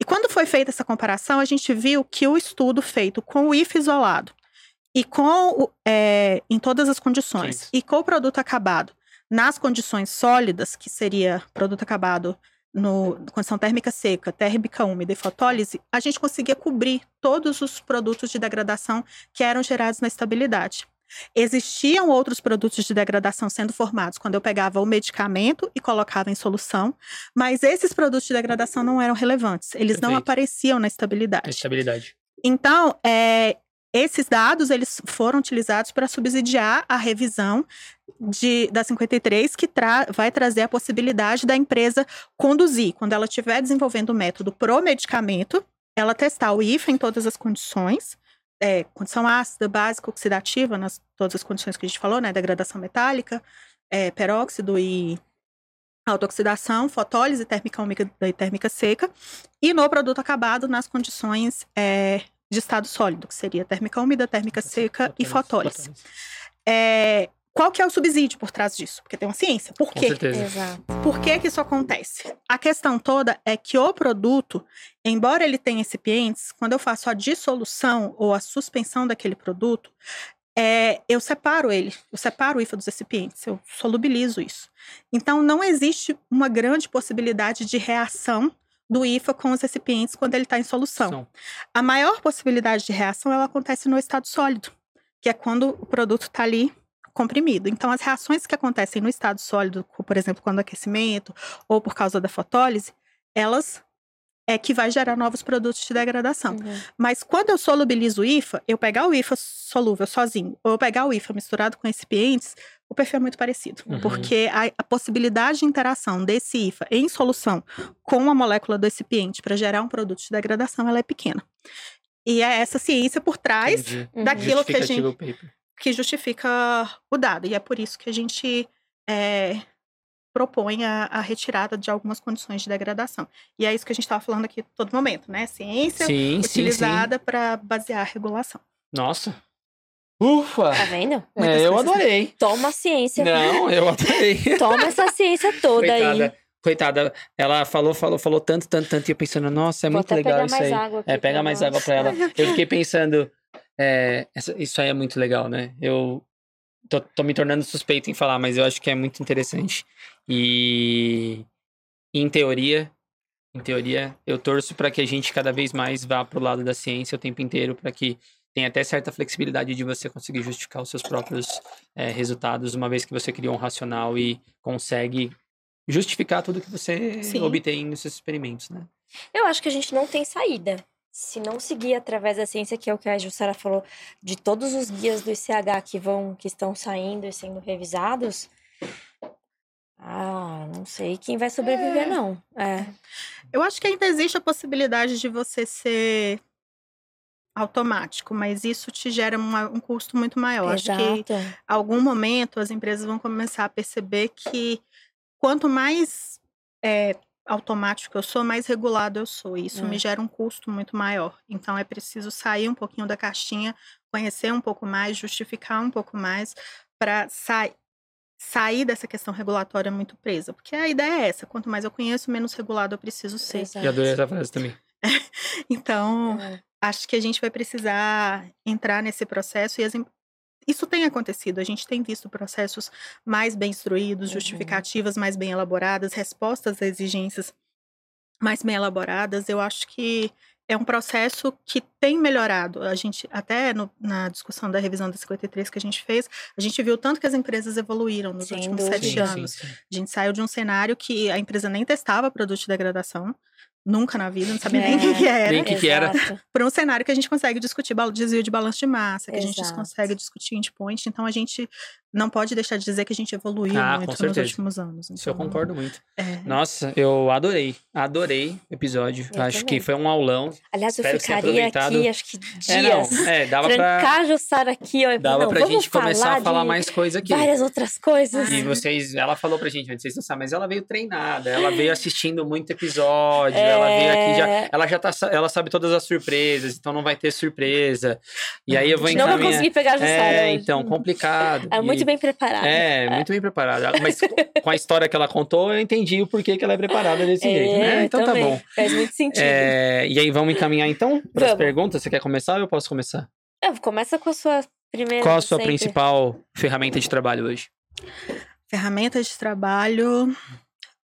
E quando foi feita essa comparação, a gente viu que o estudo feito com o IFA isolado e com o, é, em todas as condições Sim. e com o produto acabado nas condições sólidas, que seria produto acabado no condição térmica seca, térmica úmida e fotólise, a gente conseguia cobrir todos os produtos de degradação que eram gerados na estabilidade. Existiam outros produtos de degradação sendo formados quando eu pegava o medicamento e colocava em solução, mas esses produtos de degradação não eram relevantes, eles não Perfeito. apareciam na estabilidade. Estabilidade. Então, é, esses dados eles foram utilizados para subsidiar a revisão de, da 53, que tra vai trazer a possibilidade da empresa conduzir, quando ela estiver desenvolvendo o método pro medicamento, ela testar o IFA em todas as condições, é, condição ácida, básica, oxidativa, nas todas as condições que a gente falou, né? Degradação metálica, é, peróxido e autooxidação, fotólise térmica úmida e térmica seca, e no produto acabado nas condições é, de estado sólido, que seria térmica úmida, térmica seca e fotólise. É, qual que é o subsídio por trás disso? Porque tem uma ciência. Por Com quê? certeza. Exato. Por que, que isso acontece? A questão toda é que o produto, embora ele tenha recipientes, quando eu faço a dissolução ou a suspensão daquele produto, é, eu separo ele, eu separo o IFA dos recipientes, eu solubilizo isso. Então, não existe uma grande possibilidade de reação do IFA com os recipientes quando ele está em solução. São. A maior possibilidade de reação ela acontece no estado sólido, que é quando o produto está ali comprimido. Então, as reações que acontecem no estado sólido, por exemplo, quando aquecimento ou por causa da fotólise, elas é que vai gerar novos produtos de degradação. Uhum. Mas quando eu solubilizo o IFA, eu pegar o IFA solúvel sozinho, ou eu pegar o IFA misturado com recipientes, o perfil é muito parecido. Uhum. Porque a, a possibilidade de interação desse IFA em solução com a molécula do recipiente para gerar um produto de degradação, ela é pequena. E é essa ciência por trás Entendi. Daquilo que a gente paper. Que justifica o dado. E é por isso que a gente é, propõe a, a retirada de algumas condições de degradação. E é isso que a gente estava falando aqui todo momento, né? Ciência Sim, utilizada para basear a regulação. Nossa. Ufa! Tá vendo? É, eu adorei. Toma a ciência. Não, eu adorei. Toma essa ciência toda aí. Coitada. Coitada, ela falou, falou, falou tanto, tanto, tanto, e eu pensando, nossa, é Vou muito legal isso mais aí. água aqui É, pega mais nós. água pra ela. Eu fiquei pensando, é, isso aí é muito legal, né? Eu tô, tô me tornando suspeito em falar, mas eu acho que é muito interessante. E em teoria, em teoria, eu torço para que a gente cada vez mais vá pro lado da ciência o tempo inteiro, para que tenha até certa flexibilidade de você conseguir justificar os seus próprios é, resultados, uma vez que você criou um racional e consegue justificar tudo que você Sim. obtém nos seus experimentos, né? Eu acho que a gente não tem saída. Se não seguir através da ciência, que é o que a Jussara falou, de todos os guias do ICH que vão, que estão saindo e sendo revisados, ah, não sei quem vai sobreviver, É. não. É. Eu acho que ainda existe a possibilidade de você ser automático, mas isso te gera uma- um custo muito maior. Acho que Exato. em algum momento as empresas vão começar a perceber que quanto mais é, automático eu sou, mais regulado eu sou. E Isso É. me gera um custo muito maior. Então é preciso sair um pouquinho da caixinha, conhecer um pouco mais, justificar um pouco mais para sair sair dessa questão regulatória muito presa. Porque a ideia é essa, quanto mais eu conheço, menos regulado eu preciso ser. Exato. E adorei essa frase também. Então, É. acho que a gente vai precisar entrar nesse processo e as isso tem acontecido. A gente tem visto processos mais bem instruídos, Uhum. justificativas mais bem elaboradas, respostas a exigências mais bem elaboradas. Eu acho que é um processo que tem melhorado. A gente, até no- na discussão da revisão da 53 que a gente fez, a gente viu tanto que as empresas evoluíram nos Sem últimos dúvida. sete Sim, anos. sim. A gente saiu de um cenário que a empresa nem testava produto de degradação, nunca na vida, não sabia nem o que, É, que era Nem que que era. Exato. para um cenário que a gente consegue discutir desvio de balanço de massa, que a gente Exato. consegue discutir endpoint. Então, a gente não pode deixar de dizer que a gente evoluiu Ah, muito nos últimos anos. Isso eu Então, concordo muito. é. Nossa, eu adorei. Adorei o episódio. Eu acho também. que foi um aulão. Aliás, eu Espero ficaria aqui, acho que dias. É, não. É, dava pra, Trancar a Jussara aqui, ó. dava não, pra vamos gente começar a falar mais coisa aqui. Várias outras coisas. E vocês, ela falou pra gente, vocês não sabem, mas ela veio treinada, ela veio assistindo muito episódio, ela veio aqui já, É. ela já tá, ela sabe todas as surpresas, então não vai ter surpresa. E aí eu vou Não vai encaminhar. conseguir pegar a Jussara É, então, complicado. Era muito E- bem preparada. É, muito bem preparada. Mas com a história que ela contou, eu entendi o porquê que ela é preparada desse jeito, né? Então tá bom. Faz muito sentido. É, e aí, vamos encaminhar então para as perguntas? Você quer começar ou eu posso começar? É, começa com a sua primeira. Qual a sua sempre. principal ferramenta de trabalho hoje? Ferramentas de trabalho.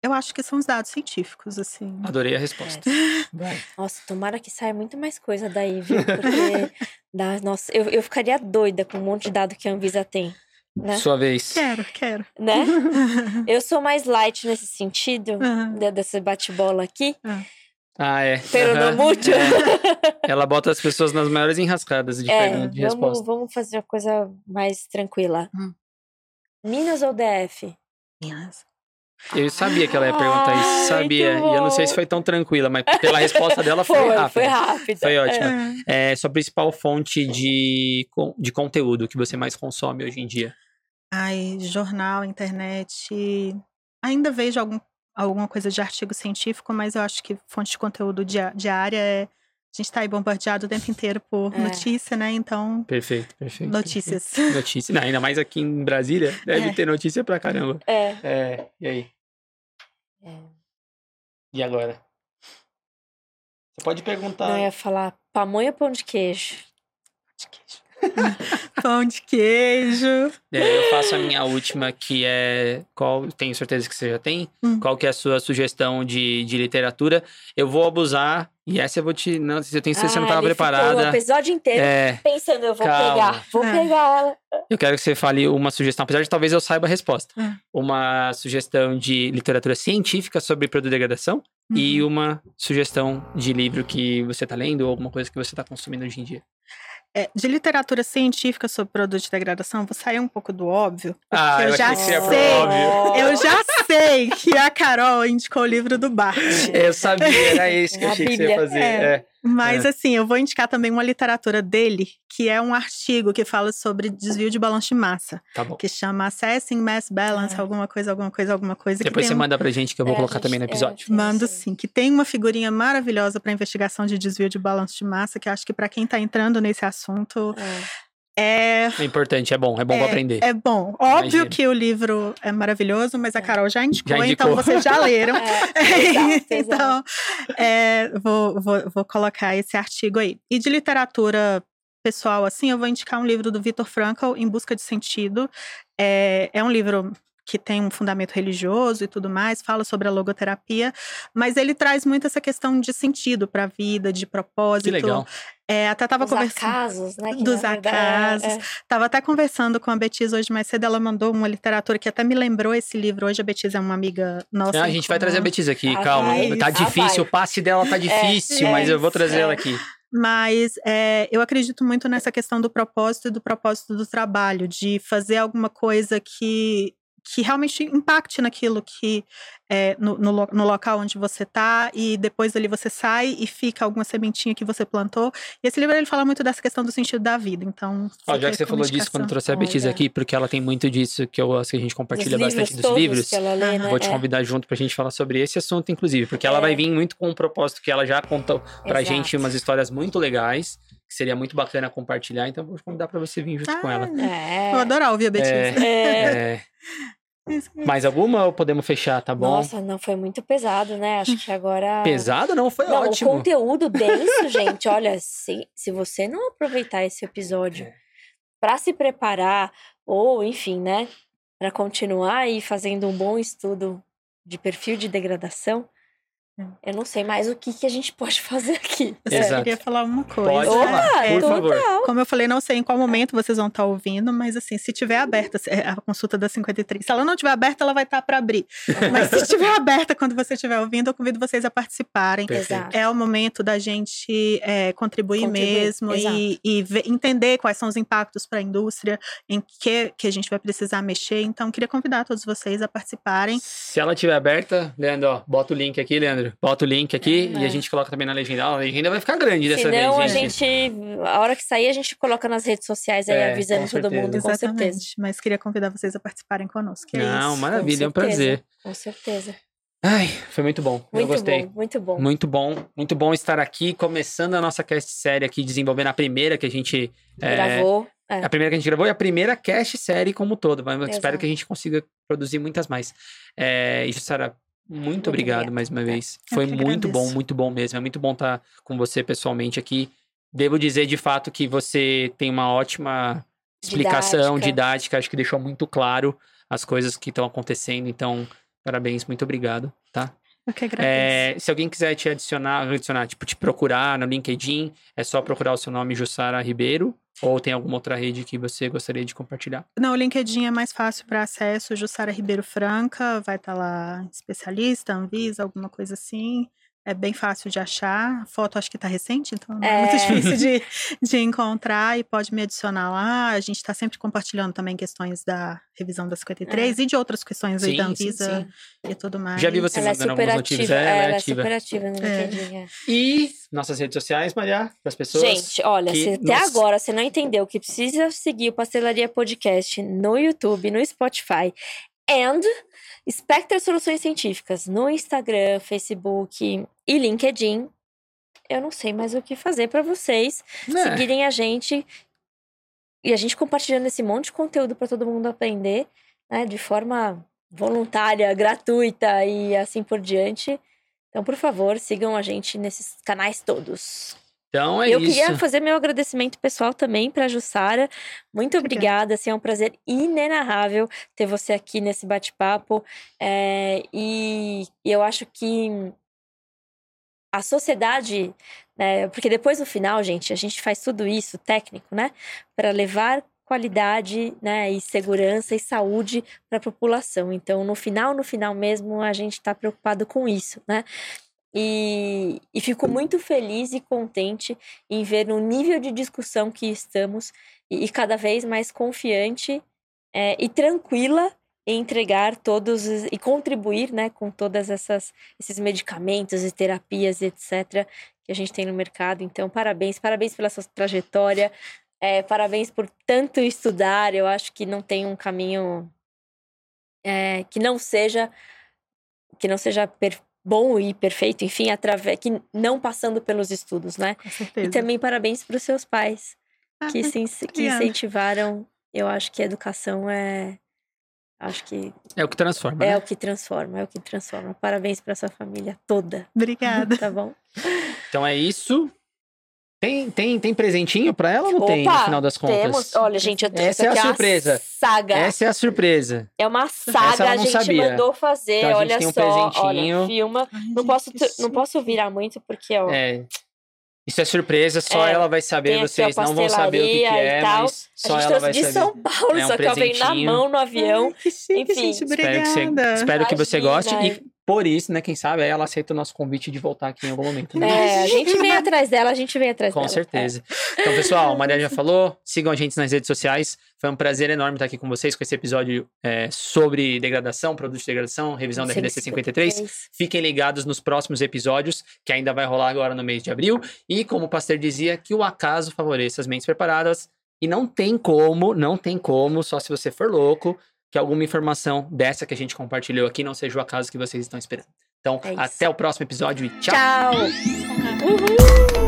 Eu acho que são os dados científicos, assim. Adorei a resposta. Vai. Nossa, tomara que saia muito mais coisa daí, viu? Porque, dá, nossa, eu, eu ficaria doida com um monte de dado que a Anvisa tem. Né? Sua vez. Quero, quero. né? Eu sou mais light nesse sentido, de- desse bate-bola aqui. Ah, é. Pero Aham. no mucho. É. Ela bota as pessoas nas maiores enrascadas de É, pergunta e vamos, resposta. vamos fazer uma coisa mais tranquila. Hum. Minas ou DF? Minas. Eu sabia que ela ia perguntar isso, sabia. E eu não sei se foi tão tranquila, mas pela resposta dela foi, Foi, rápida. foi rápido. Foi ótimo. É. É sua principal fonte de, de conteúdo que você mais consome hoje em dia. Ai, jornal, internet. Ainda vejo algum, alguma coisa de artigo científico, mas eu acho que fonte de conteúdo diária é. A gente tá aí bombardeado o tempo inteiro por É. notícia, né? Então, Perfeito, perfeito. notícias. perfeito. Notícia. Não, ainda mais aqui em Brasília, deve É. ter notícia pra caramba. É. É, e aí? É. E agora? Você pode perguntar. Não, eu ia falar pamonha ou pão de queijo? de queijo. Pão de queijo. É, eu faço a minha última, que é. Qual, tenho certeza que você já tem. Hum. Qual que é a sua sugestão de, de literatura? Eu vou abusar, e essa eu vou te. Não, eu tenho certeza que você não Ah, estava ficou preparada. o episódio inteiro É, pensando, eu vou Calma. pegar, vou É. pegar ela. eu quero que você fale uma sugestão, apesar de talvez eu saiba a resposta. É. Uma sugestão de literatura científica sobre produdegradação e Uhum. uma sugestão de livro que você tá lendo ou alguma coisa que você tá consumindo hoje em dia. É, de literatura científica sobre produto de degradação, vou sair um pouco do óbvio. Ah, eu eu já sei. óbvio. Eu já sei que a Carol indicou o livro do Bart. Eu sabia, era esse que eu A achei que você ia fazer. É. É. Mas É. assim, eu vou indicar também uma literatura dele, que é um artigo que fala sobre desvio de balanço de massa, Tá bom. que chama Assessing Mass Balance, Ah. alguma coisa, alguma coisa, alguma coisa. Depois você um- manda pra gente que eu vou É, colocar gente, também no é, episódio. sim, Mando sim. que tem uma figurinha maravilhosa para investigação de desvio de balanço de massa, que eu acho que para quem tá entrando nesse assunto É. é É importante, é bom, é bom pra aprender. É bom. Óbvio Imagino. que o livro é maravilhoso, mas a Carol já indicou, Já então indicou. vocês já leram. É, exato, então, é, vou, vou, vou colocar esse artigo aí. E de literatura pessoal, assim, eu vou indicar um livro do Viktor Frankl, Em Busca de Sentido. É, é um livro que tem um fundamento religioso e tudo mais, fala sobre a logoterapia, mas ele traz muito essa questão de sentido para a vida, de propósito. Que legal. É, até tava Dos conversando. acasos, né? que Dos verdade é- acasos. Tava até conversando com a Betis hoje mais cedo, ela mandou uma literatura que até me lembrou esse livro. Hoje a Betis é uma amiga nossa. Ah, a gente vai comum. trazer a Betis aqui, Ah, calma. vai. Tá Ah, difícil, vai. o passe dela tá difícil, é, mas eu vou trazer é. ela aqui. Mas é, eu acredito muito nessa questão do propósito e do propósito do trabalho, de fazer alguma coisa que, que realmente impacte naquilo que é, no, no, no local onde você tá, e depois ali você sai e fica alguma sementinha que você plantou. E esse livro ele fala muito dessa questão do sentido da vida. Então, Ó, já que você falou disso quando trouxe a Betis aqui, porque ela tem muito disso que eu acho que a gente compartilha Dos bastante livros dos livros. ela lê, né? Vou te É, convidar junto pra gente falar sobre esse assunto, inclusive, porque ela É. vai vir muito com um propósito que ela já contou pra exato. gente umas histórias muito legais, que seria muito bacana compartilhar, então eu vou te convidar pra você vir junto com ela. É. Vou adorar ouvir a Betis. É. É. Mais alguma ou podemos fechar, tá bom? Nossa, não foi muito pesado, né? Acho que agora. Pesado não, foi Não, ótimo. o conteúdo denso, gente, olha, se, se você não aproveitar esse episódio É. pra se preparar, ou enfim, né, Pra continuar aí fazendo um bom estudo de perfil de degradação. Eu não sei mais o que, que a gente pode fazer aqui. Eu só queria falar uma coisa. Pode Opa, falar, por total. favor. Como eu falei, não sei em qual momento vocês vão estar ouvindo, mas assim, se tiver aberta é, a consulta da 53, se ela não tiver aberta, ela vai estar para abrir. Mas se estiver aberta quando você estiver ouvindo, eu convido vocês a participarem. Exato. É o momento da gente é, contribuir, Contribuir, mesmo exato. e, e ver- entender quais são os impactos para a indústria, em que, que a gente vai precisar mexer. Então, queria convidar todos vocês a participarem. Se ela tiver aberta, Leandro, ó, bota o link aqui, Leandro. Bota o link aqui É. e a gente coloca também na legenda. Ah, A legenda vai ficar grande dessa Senão, a vez, gente. gente, a hora que sair, a gente coloca nas redes sociais aí, É, avisando todo mundo, com certeza. Mas queria convidar vocês a participarem conosco. que é Não, isso. maravilha, é um prazer. Com certeza. Ai, foi muito bom. eu Muito gostei. bom, muito bom. Muito bom, muito bom estar aqui, começando a nossa cast série aqui, desenvolvendo a primeira que a gente. é, Gravou. É. A primeira que a gente gravou e a primeira cast série como um todo. Mas eu espero que a gente consiga produzir muitas mais. É, e Jussara, muito, obrigado mais uma vez. Eu Foi muito bom, agradeço. muito bom mesmo. É muito bom estar com você pessoalmente aqui. Devo dizer de fato que você tem uma ótima explicação, Didática. didática. Acho que deixou muito claro as coisas que estão acontecendo. Então, Parabéns, muito obrigado, tá? Que agradeço. É, se alguém quiser te adicionar, adicionar, tipo, te procurar no LinkedIn, é só procurar o seu nome, Jussara Ribeiro, ou tem alguma outra rede que você gostaria de compartilhar? Não, o LinkedIn é mais fácil para acesso. Jussara Ribeiro Franca, vai estar lá especialista, Anvisa, alguma coisa assim. É bem fácil de achar. A foto acho que está recente, então não é, muito É. difícil de, de encontrar e pode me adicionar lá. A gente está sempre compartilhando também questões da revisão da 53 e de outras questões aí Sim, da sim, Anvisa sim. e tudo mais. Já vi você Ela é mandando. É, ela ela é é ativa. super ativa no É. LinkedIn. é. E nossas redes sociais, Maria, das pessoas. Gente, olha, que se até nos- agora você não entendeu que precisa seguir o Pastelaria Podcast no YouTube, no Spotify and Spectra Soluções Científicas no Instagram, Facebook e LinkedIn, eu não sei mais o que fazer para vocês né? seguirem a gente e a gente compartilhando esse monte de conteúdo para todo mundo aprender, né, de forma voluntária, gratuita e assim por diante. Então, por favor, sigam a gente nesses canais todos. Então é eu isso. queria fazer meu agradecimento pessoal também para a Jussara. Muito obrigada, assim, é um prazer inenarrável ter você aqui nesse bate-papo. É, e eu acho que a sociedade, né, porque depois no final, gente, a gente faz tudo isso técnico, né, para levar qualidade, né, e segurança e saúde para a população. Então, no final, no final mesmo, a gente está preocupado com isso, né? E, e fico muito feliz e contente em ver no nível de discussão que estamos e, e cada vez mais confiante é, e tranquila em entregar todos os- e contribuir né, com todas essas esses medicamentos e terapias etc que a gente tem no mercado. Então, parabéns, parabéns pela sua trajetória, é, parabéns por tanto estudar. Eu acho que não tem um caminho é, que não seja que não seja per- bom e perfeito, enfim, através que não passando pelos estudos, né? Com certeza. E também parabéns para os seus pais Ah, que, se, que incentivaram. Eu acho que a educação é acho que É o que transforma. é né? o que transforma, é o que transforma. Parabéns para sua família toda, Obrigada. tá bom? Então é isso. Tem, tem, tem presentinho pra ela ou não tem, no final das contas? Temos, olha, gente, eu Essa é a surpresa. saga. Essa é a surpresa. É uma saga, a não gente sabia. mandou fazer, Então a gente olha tem um só, presentinho. olha, filma. Ai, Não gente, posso, não posso virar muito porque ó, É. Isso é surpresa, só É, ela vai saber, vocês não vão saber o que, que é, e mas a só gente ela trouxe vai de saber. São Paulo, É um só que ela veio na mão no avião. Ai, que chique, Enfim, gente. Espero que, você, Obrigada. espero que você goste e por isso, né, quem sabe, ela aceita o nosso convite de voltar aqui em algum momento. né? É, a gente vem atrás dela, a gente vem atrás Com dela. certeza. Então, pessoal, a Maria já falou, sigam a gente nas redes sociais. Foi um prazer enorme estar aqui com vocês com esse episódio é, sobre degradação, produtos de degradação, revisão da RDC 53. Fiquem ligados nos próximos episódios, que ainda vai rolar agora no mês de abril. E como o pastor dizia, que o acaso favoreça as mentes preparadas. E não tem como, não tem como, só se você for louco, que alguma informação dessa que a gente compartilhou aqui não seja o acaso que vocês estão esperando. Então, É até o próximo episódio e tchau! Tchau. Uhul.